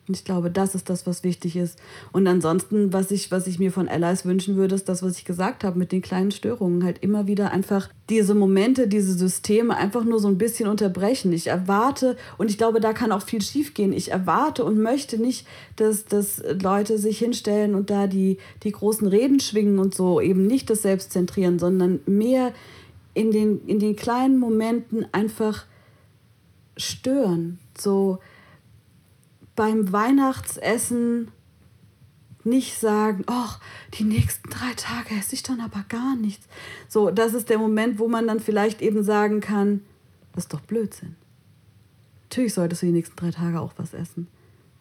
Und ich glaube, das ist das, was wichtig ist. Und ansonsten, was ich, was ich mir von Allies wünschen würde, ist das, was ich gesagt habe mit den kleinen Störungen. Halt immer wieder einfach diese Momente, diese Systeme einfach nur so ein bisschen unterbrechen. Ich erwarte, und ich glaube, da kann auch viel schiefgehen. Ich erwarte und möchte nicht, dass, dass Leute sich hinstellen und da die, die großen Reden schwingen und so eben nicht das Selbstzentrieren, sondern mehr in den, in den kleinen Momenten einfach stören. So beim Weihnachtsessen nicht sagen, ach, die nächsten drei Tage esse ich dann aber gar nichts. So, das ist der Moment, wo man dann vielleicht eben sagen kann, das ist doch Blödsinn. Natürlich solltest du die nächsten drei Tage auch was essen.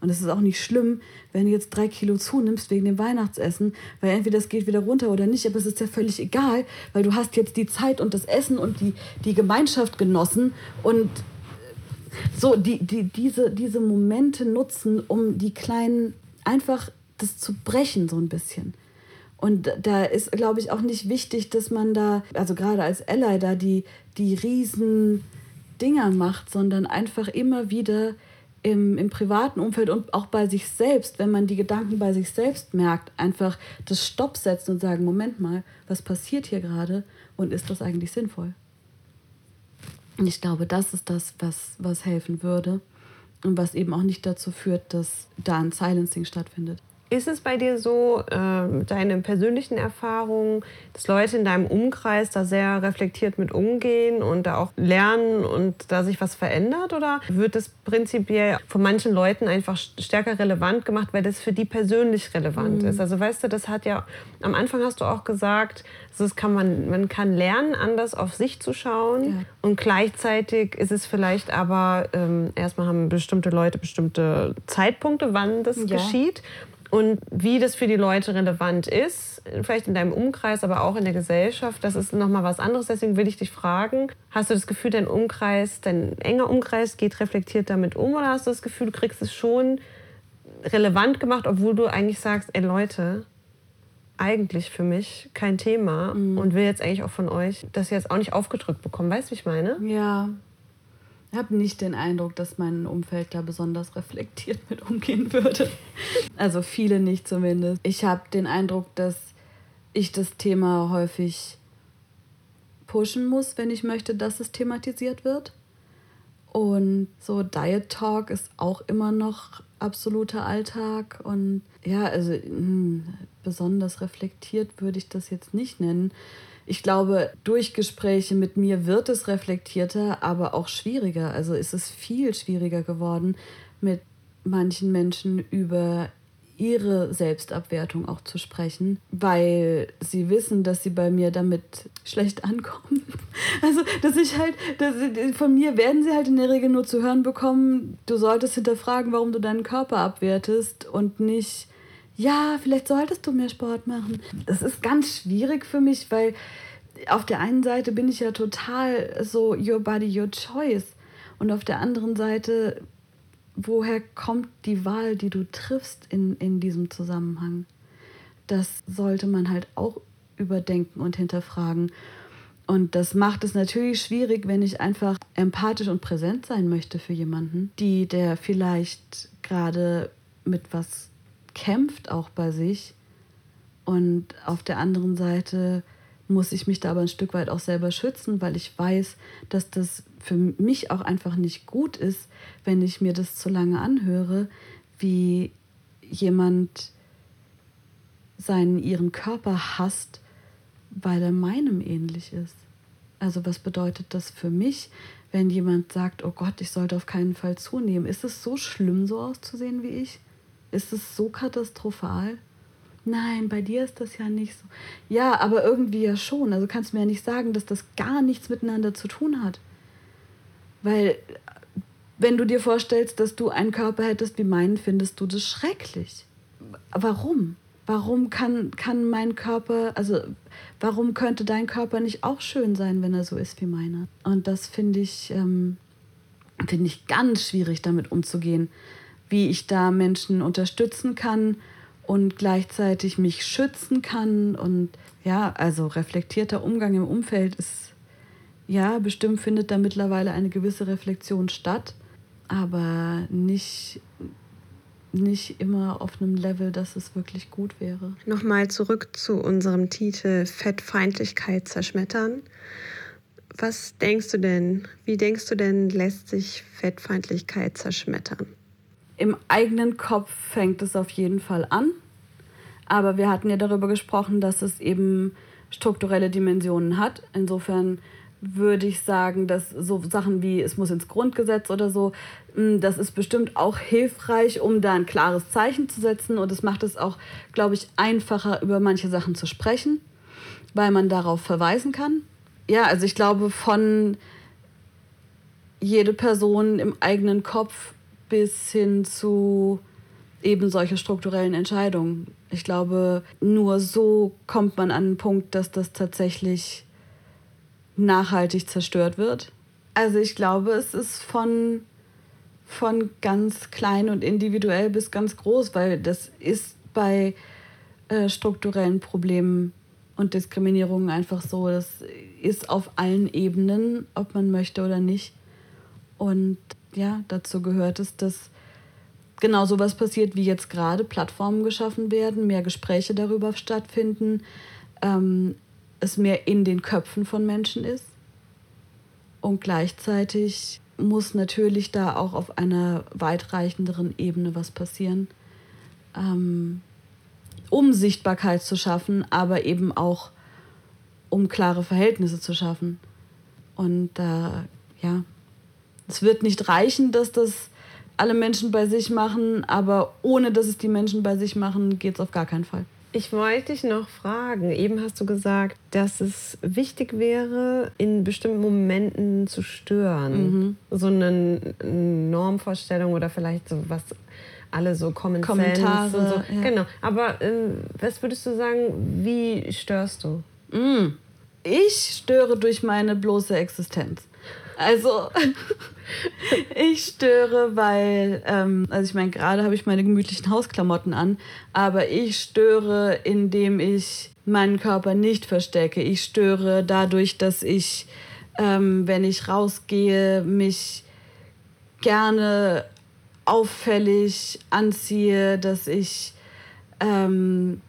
Und es ist auch nicht schlimm, wenn du jetzt drei Kilo zunimmst wegen dem Weihnachtsessen, weil entweder das geht wieder runter oder nicht, aber es ist ja völlig egal, weil du hast jetzt die Zeit und das Essen und die, die Gemeinschaft genossen und so die, die, diese, diese Momente nutzen, um die kleinen einfach das zu brechen so ein bisschen. Und da ist, glaube ich, auch nicht wichtig, dass man da, also gerade als Ally da die, die riesen Dinger macht, sondern einfach immer wieder im, im privaten Umfeld und auch bei sich selbst, wenn man die Gedanken bei sich selbst merkt, einfach das Stopp setzen und sagen, Moment mal, was passiert hier gerade und ist das eigentlich sinnvoll? Ich glaube, das ist das, was, was helfen würde und was eben auch nicht dazu führt, dass da ein Silencing stattfindet. Ist es bei dir so, äh, deine persönlichen Erfahrungen, dass Leute in deinem Umkreis da sehr reflektiert mit umgehen und da auch lernen und da sich was verändert? Oder wird das prinzipiell von manchen Leuten einfach stärker relevant gemacht, weil das für die persönlich relevant mhm. ist? Also weißt du, das hat ja, am Anfang hast du auch gesagt, das kann man, man kann lernen, anders auf sich zu schauen. Ja. Und gleichzeitig ist es vielleicht aber, ähm, erstmal haben bestimmte Leute bestimmte Zeitpunkte, wann das ja. geschieht. Und wie das für die Leute relevant ist, vielleicht in deinem Umkreis, aber auch in der Gesellschaft, das ist nochmal was anderes. Deswegen will ich dich fragen, hast du das Gefühl, dein Umkreis, dein enger Umkreis geht reflektiert damit um oder hast du das Gefühl, du kriegst es schon relevant gemacht, obwohl du eigentlich sagst, ey Leute, eigentlich für mich kein Thema mhm. und will jetzt eigentlich auch von euch das jetzt auch nicht aufgedrückt bekommen. Weißt du, wie ich meine? Ja, habe nicht den Eindruck, dass mein Umfeld da besonders reflektiert mit umgehen würde. Also viele nicht zumindest. Ich habe den Eindruck, dass ich das Thema häufig pushen muss, wenn ich möchte, dass es thematisiert wird. Und so Diet Talk ist auch immer noch absoluter Alltag. Und ja, also mh, hm, besonders reflektiert würde ich das jetzt nicht nennen ich glaube, durch Gespräche mit mir wird es reflektierter, aber auch schwieriger. Also ist es viel schwieriger geworden, mit manchen Menschen über ihre Selbstabwertung auch zu sprechen, weil sie wissen, dass sie bei mir damit schlecht ankommen. *laughs* Also, dass ich halt, dass, von mir werden sie halt in der Regel nur zu hören bekommen, du solltest hinterfragen, warum du deinen Körper abwertest und nicht, ja, vielleicht solltest du mehr Sport machen. Das ist ganz schwierig für mich, weil auf der einen Seite bin ich ja total so your body, your choice. Und auf der anderen Seite, woher kommt die Wahl, die du triffst in, in diesem Zusammenhang? Das sollte man halt auch überdenken und hinterfragen. Und das macht es natürlich schwierig, wenn ich einfach empathisch und präsent sein möchte für jemanden, die der vielleicht gerade mit was kämpft, auch bei sich. Und auf der anderen Seite muss ich mich da aber ein Stück weit auch selber schützen, weil ich weiß, dass das für mich auch einfach nicht gut ist, wenn ich mir das zu lange anhöre, wie jemand seinen ihren Körper hasst, weil er meinem ähnlich ist. Also was bedeutet das für mich, wenn jemand sagt, oh Gott, ich sollte auf keinen Fall zunehmen? Ist es so schlimm, so auszusehen wie ich? Ist es so katastrophal? Nein, bei dir ist das ja nicht so. Ja, aber irgendwie ja schon. Also kannst du mir ja nicht sagen, dass das gar nichts miteinander zu tun hat. Weil wenn du dir vorstellst, dass du einen Körper hättest wie meinen, findest du das schrecklich. Warum? Warum kann, kann mein Körper, also warum könnte dein Körper nicht auch schön sein, wenn er so ist wie meiner? Und das finde ich, ähm, finde ich ganz schwierig, damit umzugehen, wie ich da Menschen unterstützen kann und gleichzeitig mich schützen kann. Und ja, also reflektierter Umgang im Umfeld ist, ja, bestimmt findet da mittlerweile eine gewisse Reflexion statt, aber nicht, nicht immer auf einem Level, dass es wirklich gut wäre. Nochmal zurück zu unserem Titel Fettfeindlichkeit zerschmettern. Was denkst du denn, wie denkst du denn, lässt sich Fettfeindlichkeit zerschmettern? Im eigenen Kopf fängt es auf jeden Fall an. Aber wir hatten ja darüber gesprochen, dass es eben strukturelle Dimensionen hat. Insofern würde ich sagen, dass so Sachen wie es muss ins Grundgesetz oder so, hm, das ist bestimmt auch hilfreich, um da ein klares Zeichen zu setzen. Und es macht es auch, glaube ich, einfacher, über manche Sachen zu sprechen, weil man darauf verweisen kann. Ja, also ich glaube, von jede Person im eigenen Kopf bis hin zu eben solche strukturellen Entscheidungen. Ich glaube, nur so kommt man an einen Punkt, dass das tatsächlich nachhaltig zerstört wird. Also ich glaube, es ist von, von ganz klein und individuell bis ganz groß, weil das ist bei äh, strukturellen Problemen und Diskriminierungen einfach so. Das ist auf allen Ebenen, ob man möchte oder nicht. Und ja, dazu gehört es, dass genau sowas passiert, wie jetzt gerade Plattformen geschaffen werden, mehr Gespräche darüber stattfinden, ähm, es mehr in den Köpfen von Menschen ist. Und gleichzeitig muss natürlich da auch auf einer weitreichenderen Ebene was passieren. Ähm, um Sichtbarkeit zu schaffen, aber eben auch um klare Verhältnisse zu schaffen. Und da, äh, ja, es wird nicht reichen, dass das alle Menschen bei sich machen, aber ohne dass es die Menschen bei sich machen, geht es auf gar keinen Fall. Ich wollte dich noch fragen. Eben hast du gesagt, dass es wichtig wäre, in bestimmten Momenten zu stören. Mhm. So eine Normvorstellung oder vielleicht so was alle so Common Kommentare. Sense. So, ja. Genau. Aber äh, was würdest du sagen, wie störst du? Mm. Ich störe durch meine bloße Existenz. Also ich störe, weil, ähm, also ich meine, gerade habe ich meine gemütlichen Hausklamotten an, aber ich störe, indem ich meinen Körper nicht verstecke. Ich störe dadurch, dass ich, ähm, wenn ich rausgehe, mich gerne auffällig anziehe, dass ich ähm,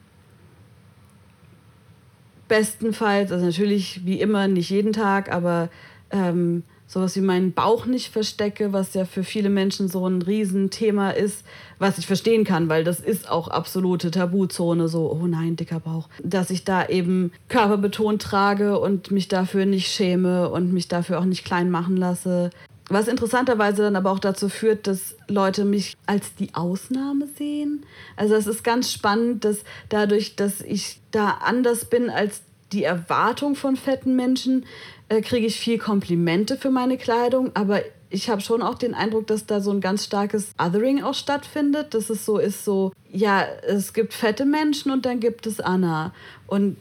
bestenfalls, also natürlich wie immer, nicht jeden Tag, aber ähm, sowas wie meinen Bauch nicht verstecke, was ja für viele Menschen so ein Riesenthema ist, was ich verstehen kann, weil das ist auch absolute Tabuzone, so, oh nein, dicker Bauch. Dass ich da eben körperbetont trage und mich dafür nicht schäme und mich dafür auch nicht klein machen lasse. Was interessanterweise dann aber auch dazu führt, dass Leute mich als die Ausnahme sehen. Also es ist ganz spannend, dass dadurch, dass ich da anders bin als die Erwartung von fetten Menschen, äh, kriege ich viel Komplimente für meine Kleidung, aber ich habe schon auch den Eindruck, dass da so ein ganz starkes Othering auch stattfindet. Dass es so ist, so, ja, es gibt fette Menschen und dann gibt es Anna. Und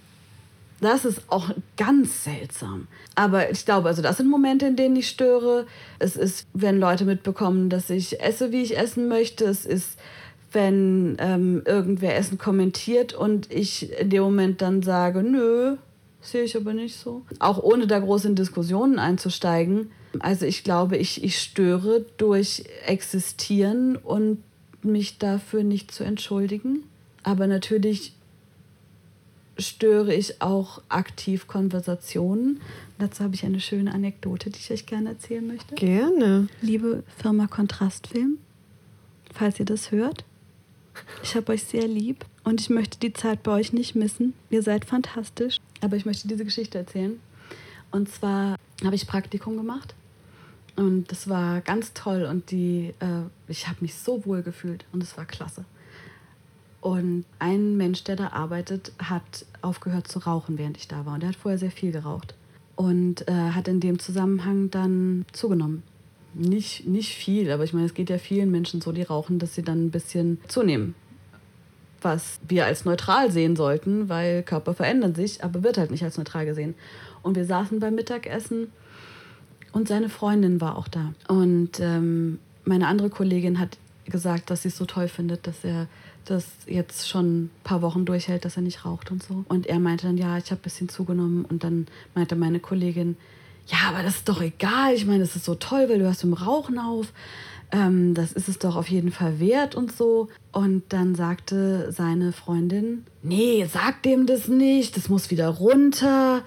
das ist auch ganz seltsam. Aber ich glaube, also das sind Momente, in denen ich störe. Es ist, wenn Leute mitbekommen, dass ich esse, wie ich essen möchte. Es ist, wenn ähm, irgendwer Essen kommentiert und ich in dem Moment dann sage, nö, sehe ich aber nicht so. Auch ohne da groß in Diskussionen einzusteigen. Also ich glaube, ich, ich störe durch Existieren und mich dafür nicht zu entschuldigen. Aber natürlich störe ich auch aktiv Konversationen. Dazu habe ich eine schöne Anekdote, die ich euch gerne erzählen möchte. Gerne. Liebe Firma Kontrastfilm, falls ihr das hört, ich habe euch sehr lieb und ich möchte die Zeit bei euch nicht missen. Ihr seid fantastisch. Aber ich möchte diese Geschichte erzählen. Und zwar habe ich Praktikum gemacht und das war ganz toll und die, äh, ich habe mich so wohl gefühlt und es war klasse. Und ein Mensch, der da arbeitet, hat aufgehört zu rauchen, während ich da war. Und der hat vorher sehr viel geraucht und äh, hat in dem Zusammenhang dann zugenommen. Nicht, nicht viel, aber ich meine, es geht ja vielen Menschen so, die rauchen, dass sie dann ein bisschen zunehmen was wir als neutral sehen sollten, weil Körper verändern sich, aber wird halt nicht als neutral gesehen. Und wir saßen beim Mittagessen und seine Freundin war auch da. Und ähm, meine andere Kollegin hat gesagt, dass sie es so toll findet, dass er das jetzt schon ein paar Wochen durchhält, dass er nicht raucht und so. Und er meinte dann, ja, ich habe ein bisschen zugenommen. Und dann meinte meine Kollegin, ja, aber das ist doch egal. Ich meine, das ist so toll, weil du hast im Rauchen auf ähm, das ist es doch auf jeden Fall wert und so. Und dann sagte seine Freundin, nee, sag dem das nicht, das muss wieder runter.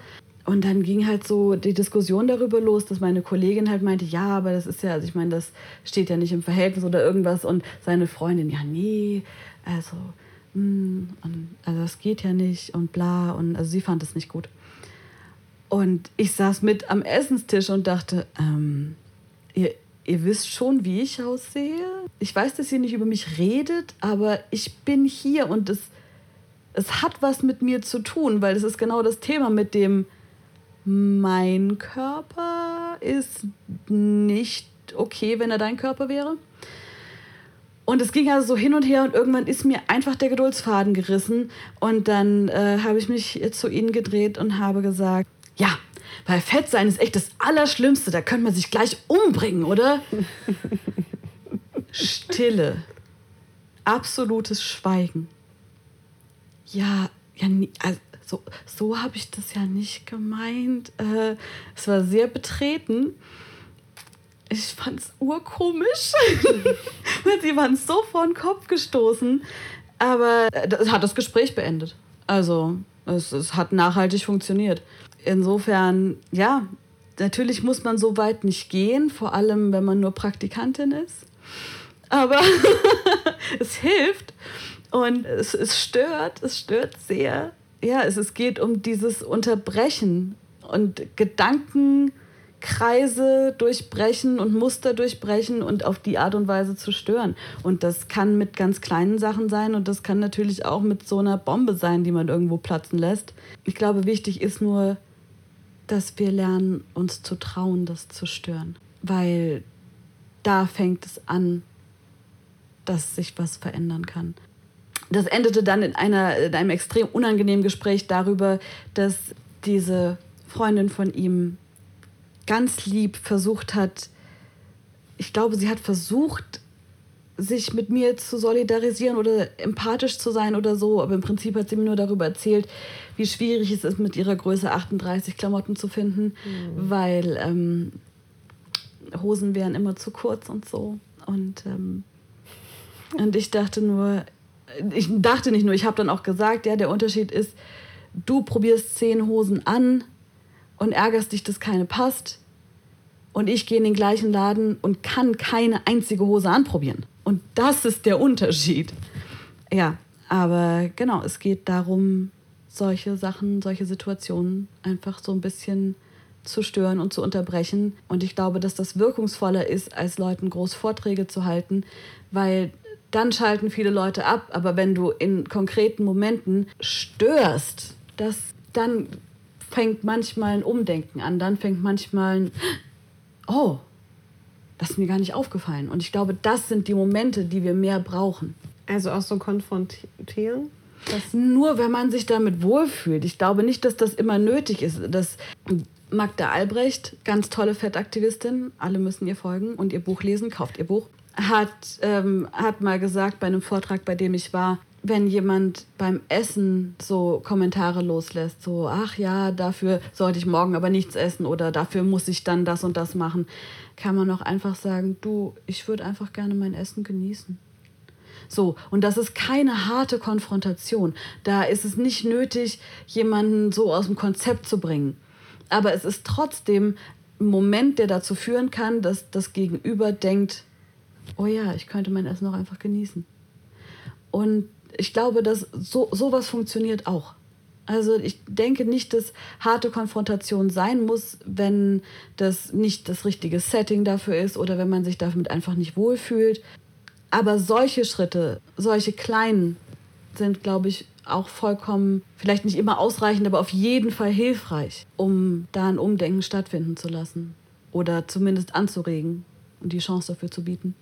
Und dann ging halt so die Diskussion darüber los, dass meine Kollegin halt meinte, ja, aber das ist ja, also ich meine, das steht ja nicht im Verhältnis oder irgendwas. Und seine Freundin, ja, nee, also, mh, hm, und, also das geht ja nicht und bla. Und also sie fand es nicht gut. Und ich saß mit am Essenstisch und dachte, ähm, ihr, ihr wisst schon, wie ich aussehe. Ich weiß, dass ihr nicht über mich redet, aber ich bin hier und es, es hat was mit mir zu tun, weil es ist genau das Thema mit dem, mein Körper ist nicht okay, wenn er dein Körper wäre. Und es ging also so hin und her und irgendwann ist mir einfach der Geduldsfaden gerissen und dann äh, habe ich mich zu ihnen gedreht und habe gesagt, ja, weil Fett sein ist echt das Allerschlimmste. Da könnte man sich gleich umbringen, oder? *laughs* Stille. Absolutes Schweigen. Ja, ja, also so, so habe ich das ja nicht gemeint. Äh, es war sehr betreten. Ich fand es urkomisch. *laughs* Sie waren so vor den Kopf gestoßen. Aber das hat das Gespräch beendet. Also, es, es hat nachhaltig funktioniert insofern, ja, natürlich muss man so weit nicht gehen, vor allem wenn man nur Praktikantin ist. Aber *laughs* es hilft. Und es, es stört, es stört sehr. Ja, es, es geht um dieses Unterbrechen und Gedankenkreise durchbrechen und Muster durchbrechen und auf die Art und Weise zu stören. Und das kann mit ganz kleinen Sachen sein und das kann natürlich auch mit so einer Bombe sein, die man irgendwo platzen lässt. Ich glaube, wichtig ist nur, dass wir lernen, uns zu trauen, das zu stören. Weil da fängt es an, dass sich was verändern kann. Das endete dann in, einer, in einem extrem unangenehmen Gespräch darüber, dass diese Freundin von ihm ganz lieb versucht hat, ich glaube, sie hat versucht, sich mit mir zu solidarisieren oder empathisch zu sein oder so, aber im Prinzip hat sie mir nur darüber erzählt, wie schwierig es ist, mit ihrer Größe 38 Klamotten zu finden, mhm. weil ähm, Hosen wären immer zu kurz und so. Und, ähm, und ich dachte nur, ich dachte nicht nur, ich habe dann auch gesagt, ja, der Unterschied ist, du probierst zehn Hosen an und ärgerst dich, dass keine passt. Und ich gehe in den gleichen Laden und kann keine einzige Hose anprobieren. Und das ist der Unterschied. Ja, aber genau, es geht darum, solche Sachen, solche Situationen einfach so ein bisschen zu stören und zu unterbrechen. Und ich glaube, dass das wirkungsvoller ist, als Leuten groß Vorträge zu halten, weil dann schalten viele Leute ab. Aber wenn du in konkreten Momenten störst, das, dann fängt manchmal ein Umdenken an. Dann fängt manchmal ein, oh, das ist mir gar nicht aufgefallen. Und ich glaube, das sind die Momente, die wir mehr brauchen. Also auch so konfrontieren? Das Nur wenn man sich damit wohlfühlt. Ich glaube nicht, dass das immer nötig ist. Dass Magda Albrecht, ganz tolle Fettaktivistin, alle müssen ihr folgen und ihr Buch lesen, kauft ihr Buch, hat, ähm, hat mal gesagt bei einem Vortrag, bei dem ich war, wenn jemand beim Essen so Kommentare loslässt, so, ach ja, dafür sollte ich morgen aber nichts essen oder dafür muss ich dann das und das machen, kann man auch einfach sagen, du, ich würde einfach gerne mein Essen genießen. So, und das ist keine harte Konfrontation. Da ist es nicht nötig, jemanden so aus dem Konzept zu bringen. Aber es ist trotzdem ein Moment, der dazu führen kann, dass das Gegenüber denkt, oh ja, ich könnte mein Essen auch einfach genießen. Und ich glaube, dass so, sowas funktioniert auch. Also ich denke nicht, dass harte Konfrontation sein muss, wenn das nicht das richtige Setting dafür ist oder wenn man sich damit einfach nicht wohlfühlt. Aber solche Schritte, solche kleinen, sind, glaube ich, auch vollkommen, vielleicht nicht immer ausreichend, aber auf jeden Fall hilfreich, um da ein Umdenken stattfinden zu lassen oder zumindest anzuregen und die Chance dafür zu bieten.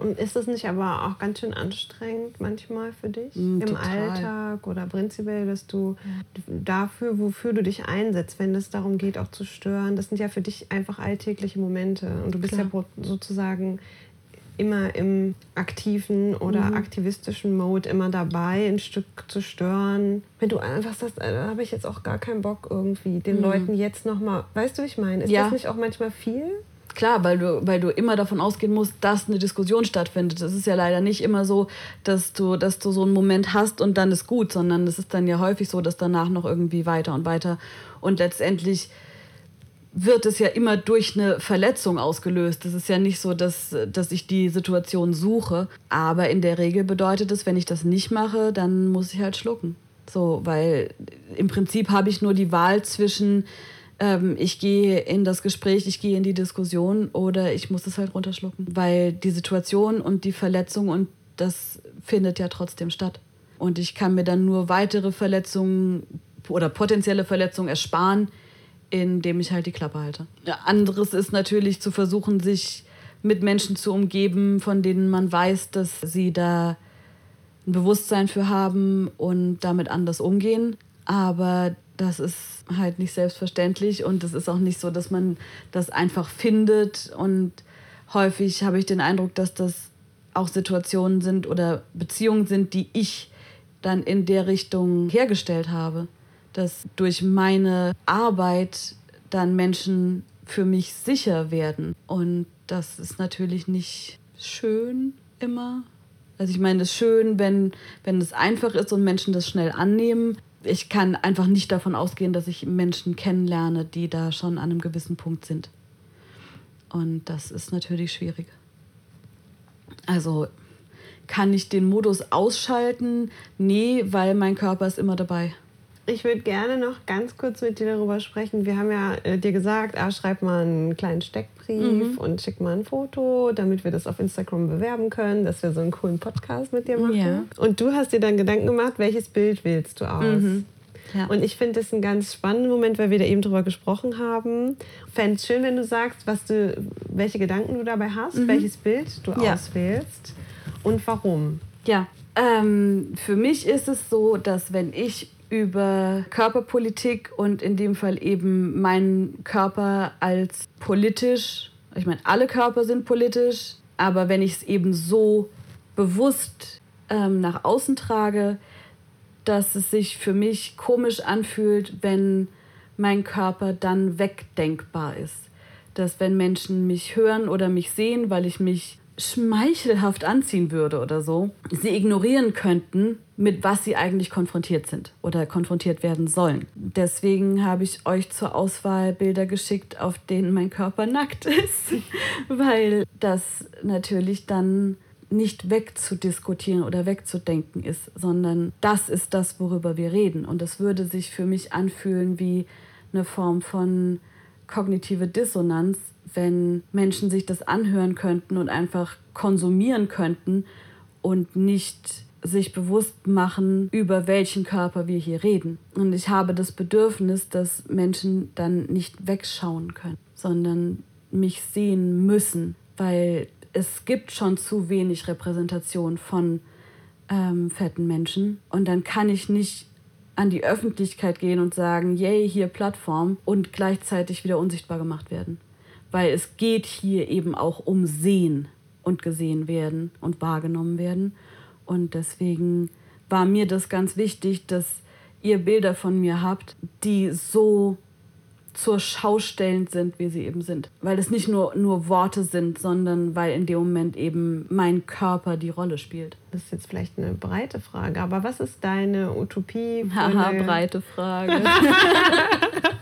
Und ist das nicht aber auch ganz schön anstrengend manchmal für dich mm, im total. Alltag oder prinzipiell, dass du dafür, wofür du dich einsetzt, wenn es darum geht, auch zu stören, das sind ja für dich einfach alltägliche Momente und du bist Klar. ja sozusagen immer im aktiven oder mhm. aktivistischen Mode immer dabei, ein Stück zu stören. Wenn du einfach sagst, äh, da habe ich jetzt auch gar keinen Bock irgendwie, den mhm. Leuten jetzt nochmal, weißt du, wie ich meine? Ist ja. das nicht auch manchmal viel? Klar, weil du, weil du immer davon ausgehen musst, dass eine Diskussion stattfindet. Es ist ja leider nicht immer so, dass du, dass du so einen Moment hast und dann ist gut, sondern es ist dann ja häufig so, dass danach noch irgendwie weiter und weiter und letztendlich wird es ja immer durch eine Verletzung ausgelöst. Es ist ja nicht so, dass, dass ich die Situation suche. Aber in der Regel bedeutet es, wenn ich das nicht mache, dann muss ich halt schlucken. So, weil im Prinzip habe ich nur die Wahl zwischen, ähm, ich gehe in das Gespräch, ich gehe in die Diskussion oder ich muss es halt runterschlucken. Weil die Situation und die Verletzung und das findet ja trotzdem statt. Und ich kann mir dann nur weitere Verletzungen oder potenzielle Verletzungen ersparen, indem ich halt die Klappe halte. Anderes ist natürlich zu versuchen, sich mit Menschen zu umgeben, von denen man weiß, dass sie da ein Bewusstsein für haben und damit anders umgehen. Aber das ist halt nicht selbstverständlich und es ist auch nicht so, dass man das einfach findet. Und häufig habe ich den Eindruck, dass das auch Situationen sind oder Beziehungen sind, die ich dann in der Richtung hergestellt habe dass durch meine Arbeit dann Menschen für mich sicher werden. Und das ist natürlich nicht schön immer. Also ich meine, es ist schön, wenn, wenn es einfach ist und Menschen das schnell annehmen. Ich kann einfach nicht davon ausgehen, dass ich Menschen kennenlerne, die da schon an einem gewissen Punkt sind. Und das ist natürlich schwierig. Also kann ich den Modus ausschalten? Nee, weil mein Körper ist immer dabei. Ich würde gerne noch ganz kurz mit dir darüber sprechen. Wir haben ja äh, dir gesagt, ah, schreib mal einen kleinen Steckbrief mhm. und schick mal ein Foto, damit wir das auf Instagram bewerben können, dass wir so einen coolen Podcast mit dir machen. Ja. Und du hast dir dann Gedanken gemacht, welches Bild wählst du aus? Mhm. Ja. Und ich finde das einen ganz spannenden Moment, weil wir da eben drüber gesprochen haben. Fände es schön, wenn du sagst, was du, welche Gedanken du dabei hast, mhm. welches Bild du ja. auswählst und warum. Ja, ähm, für mich ist es so, dass wenn ich über Körperpolitik und in dem Fall eben meinen Körper als politisch, ich meine, alle Körper sind politisch, aber wenn ich es eben so bewusst ähm, nach außen trage, dass es sich für mich komisch anfühlt, wenn mein Körper dann wegdenkbar ist. Dass wenn Menschen mich hören oder mich sehen, weil ich mich schmeichelhaft anziehen würde oder so, sie ignorieren könnten, mit was sie eigentlich konfrontiert sind oder konfrontiert werden sollen. Deswegen habe ich euch zur Auswahl Bilder geschickt, auf denen mein Körper nackt ist, *laughs* weil das natürlich dann nicht wegzudiskutieren oder wegzudenken ist, sondern das ist das, worüber wir reden. Und das würde sich für mich anfühlen wie eine Form von kognitive Dissonanz, wenn Menschen sich das anhören könnten und einfach konsumieren könnten und nicht sich bewusst machen, über welchen Körper wir hier reden. Und ich habe das Bedürfnis, dass Menschen dann nicht wegschauen können, sondern mich sehen müssen, weil es gibt schon zu wenig Repräsentation von ähm, fetten Menschen. Und dann kann ich nicht an die Öffentlichkeit gehen und sagen, yay, hier Plattform und gleichzeitig wieder unsichtbar gemacht werden. Weil es geht hier eben auch um Sehen und gesehen werden und wahrgenommen werden. Und deswegen war mir das ganz wichtig, dass ihr Bilder von mir habt, die so zur Schau stellend sind, wie sie eben sind. Weil es nicht nur, nur Worte sind, sondern weil in dem Moment eben mein Körper die Rolle spielt. Das ist jetzt vielleicht eine breite Frage, aber was ist deine Utopie? Haha, breite Frage. *laughs*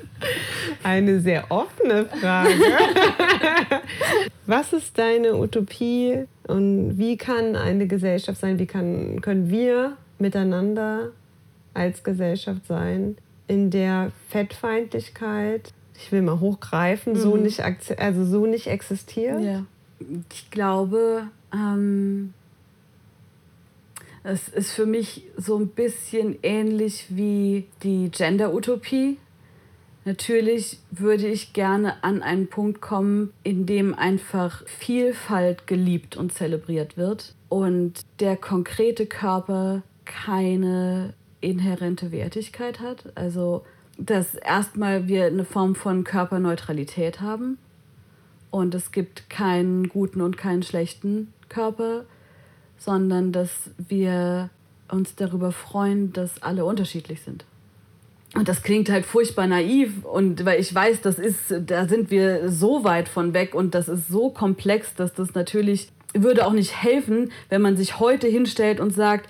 eine sehr offene Frage. *laughs* was ist deine Utopie und wie kann eine Gesellschaft sein, wie kann, können wir miteinander als Gesellschaft sein, in der Fettfeindlichkeit, ich will mal hochgreifen, mhm. so, nicht, also so nicht existiert? Ja. Ich glaube, ähm, es ist für mich so ein bisschen ähnlich wie die Gender-Utopie. Natürlich würde ich gerne an einen Punkt kommen, in dem einfach Vielfalt geliebt und zelebriert wird und der konkrete Körper keine inhärente Wertigkeit hat. Also, dass erstmal wir eine Form von Körperneutralität haben und es gibt keinen guten und keinen schlechten Körper, sondern dass wir uns darüber freuen, dass alle unterschiedlich sind. Und das klingt halt furchtbar naiv und weil ich weiß, das ist, da sind wir so weit von weg und das ist so komplex, dass das natürlich würde auch nicht helfen, wenn man sich heute hinstellt und sagt,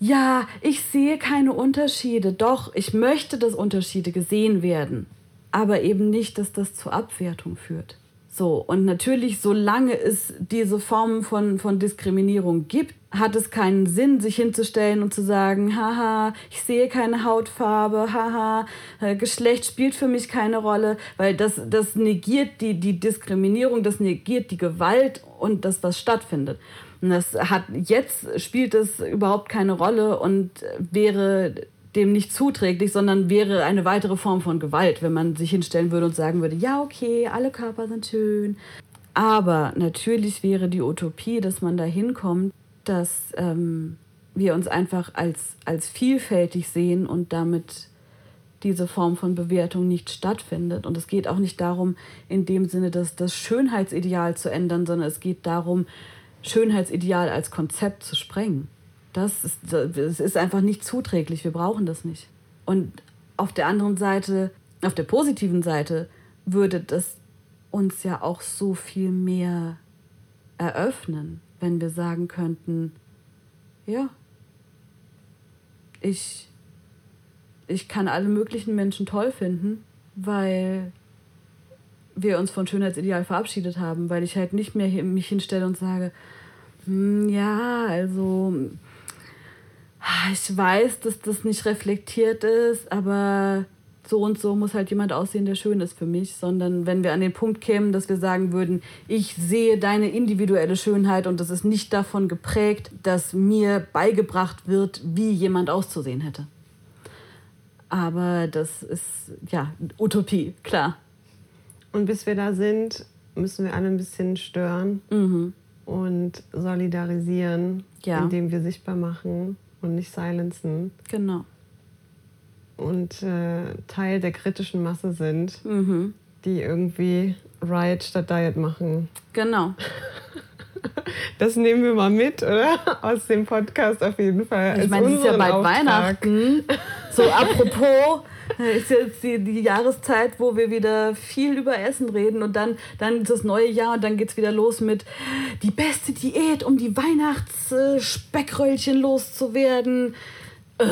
ja, ich sehe keine Unterschiede. Doch, ich möchte, dass Unterschiede gesehen werden. Aber eben nicht, dass das zur Abwertung führt. So, und natürlich, solange es diese Formen von, von Diskriminierung gibt, hat es keinen Sinn, sich hinzustellen und zu sagen, haha, ich sehe keine Hautfarbe, haha, äh, Geschlecht spielt für mich keine Rolle, weil das, das negiert die, die Diskriminierung, das negiert die Gewalt und das, was stattfindet. Und das hat jetzt spielt es überhaupt keine Rolle und wäre dem nicht zuträglich, sondern wäre eine weitere Form von Gewalt, wenn man sich hinstellen würde und sagen würde, ja, okay, alle Körper sind schön. Aber natürlich wäre die Utopie, dass man da hinkommt, dass ähm, wir uns einfach als, als vielfältig sehen und damit diese Form von Bewertung nicht stattfindet. Und es geht auch nicht darum, in dem Sinne, dass das Schönheitsideal zu ändern, sondern es geht darum, Schönheitsideal als Konzept zu sprengen. Das ist, das ist einfach nicht zuträglich. Wir brauchen das nicht. Und auf der anderen Seite, auf der positiven Seite, würde das uns ja auch so viel mehr eröffnen, wenn wir sagen könnten, ja, ich, ich kann alle möglichen Menschen toll finden, weil wir uns von Schönheitsideal verabschiedet haben, weil ich halt nicht mehr mich hinstelle und sage, Hm, ja, also ich weiß, dass das nicht reflektiert ist, aber so und so muss halt jemand aussehen, der schön ist für mich, sondern wenn wir an den Punkt kämen, dass wir sagen würden, ich sehe deine individuelle Schönheit und das ist nicht davon geprägt, dass mir beigebracht wird, wie jemand auszusehen hätte. Aber das ist ja Utopie, klar. Und bis wir da sind, müssen wir alle ein bisschen stören Mhm. und solidarisieren, Ja. indem wir sichtbar machen und nicht silenzen Genau. und äh, Teil der kritischen Masse sind, Mhm. die irgendwie Riot statt Diet machen. Genau. *laughs* Das nehmen wir mal mit, oder? Aus dem Podcast auf jeden Fall. Ich meine, es ist ja bald Auftrag. Weihnachten. *laughs* So, apropos, *laughs* ist jetzt die, die Jahreszeit, wo wir wieder viel über Essen reden und dann, dann ist das neue Jahr und dann geht es wieder los mit die beste Diät, um die Weihnachtssspeckröllchen loszuwerden. Äh,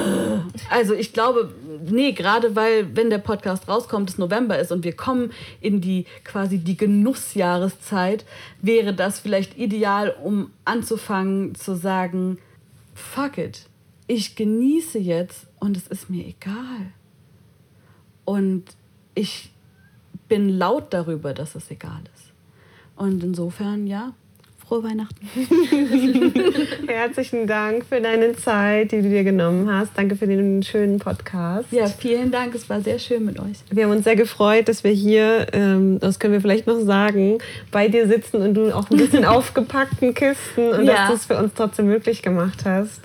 Also ich glaube, nee, gerade weil, wenn der Podcast rauskommt, es November ist und wir kommen in die quasi die Genussjahreszeit, wäre das vielleicht ideal, um anzufangen zu sagen, fuck it, ich genieße jetzt und es ist mir egal. Und ich bin laut darüber, dass es egal ist. Und insofern, ja, frohe Weihnachten. *laughs* Herzlichen Dank für deine Zeit, die du dir genommen hast. Danke für den schönen Podcast. Ja, vielen Dank, es war sehr schön mit euch. Wir haben uns sehr gefreut, dass wir hier, ähm, das können wir vielleicht noch sagen, bei dir sitzen und du auch ein bisschen *laughs* aufgepackten Kisten und Ja. dass du es für uns trotzdem möglich gemacht hast.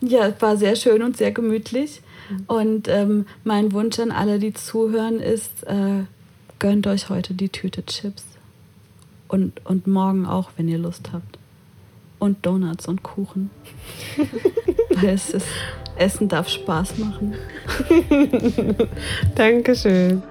Ja, es war sehr schön und sehr gemütlich. Und ähm, mein Wunsch an alle, die zuhören, ist, äh, gönnt euch heute die Tüte Chips. Und, und morgen auch, wenn ihr Lust habt. Und Donuts und Kuchen. *laughs* Weil es ist, Essen darf Spaß machen. Dankeschön.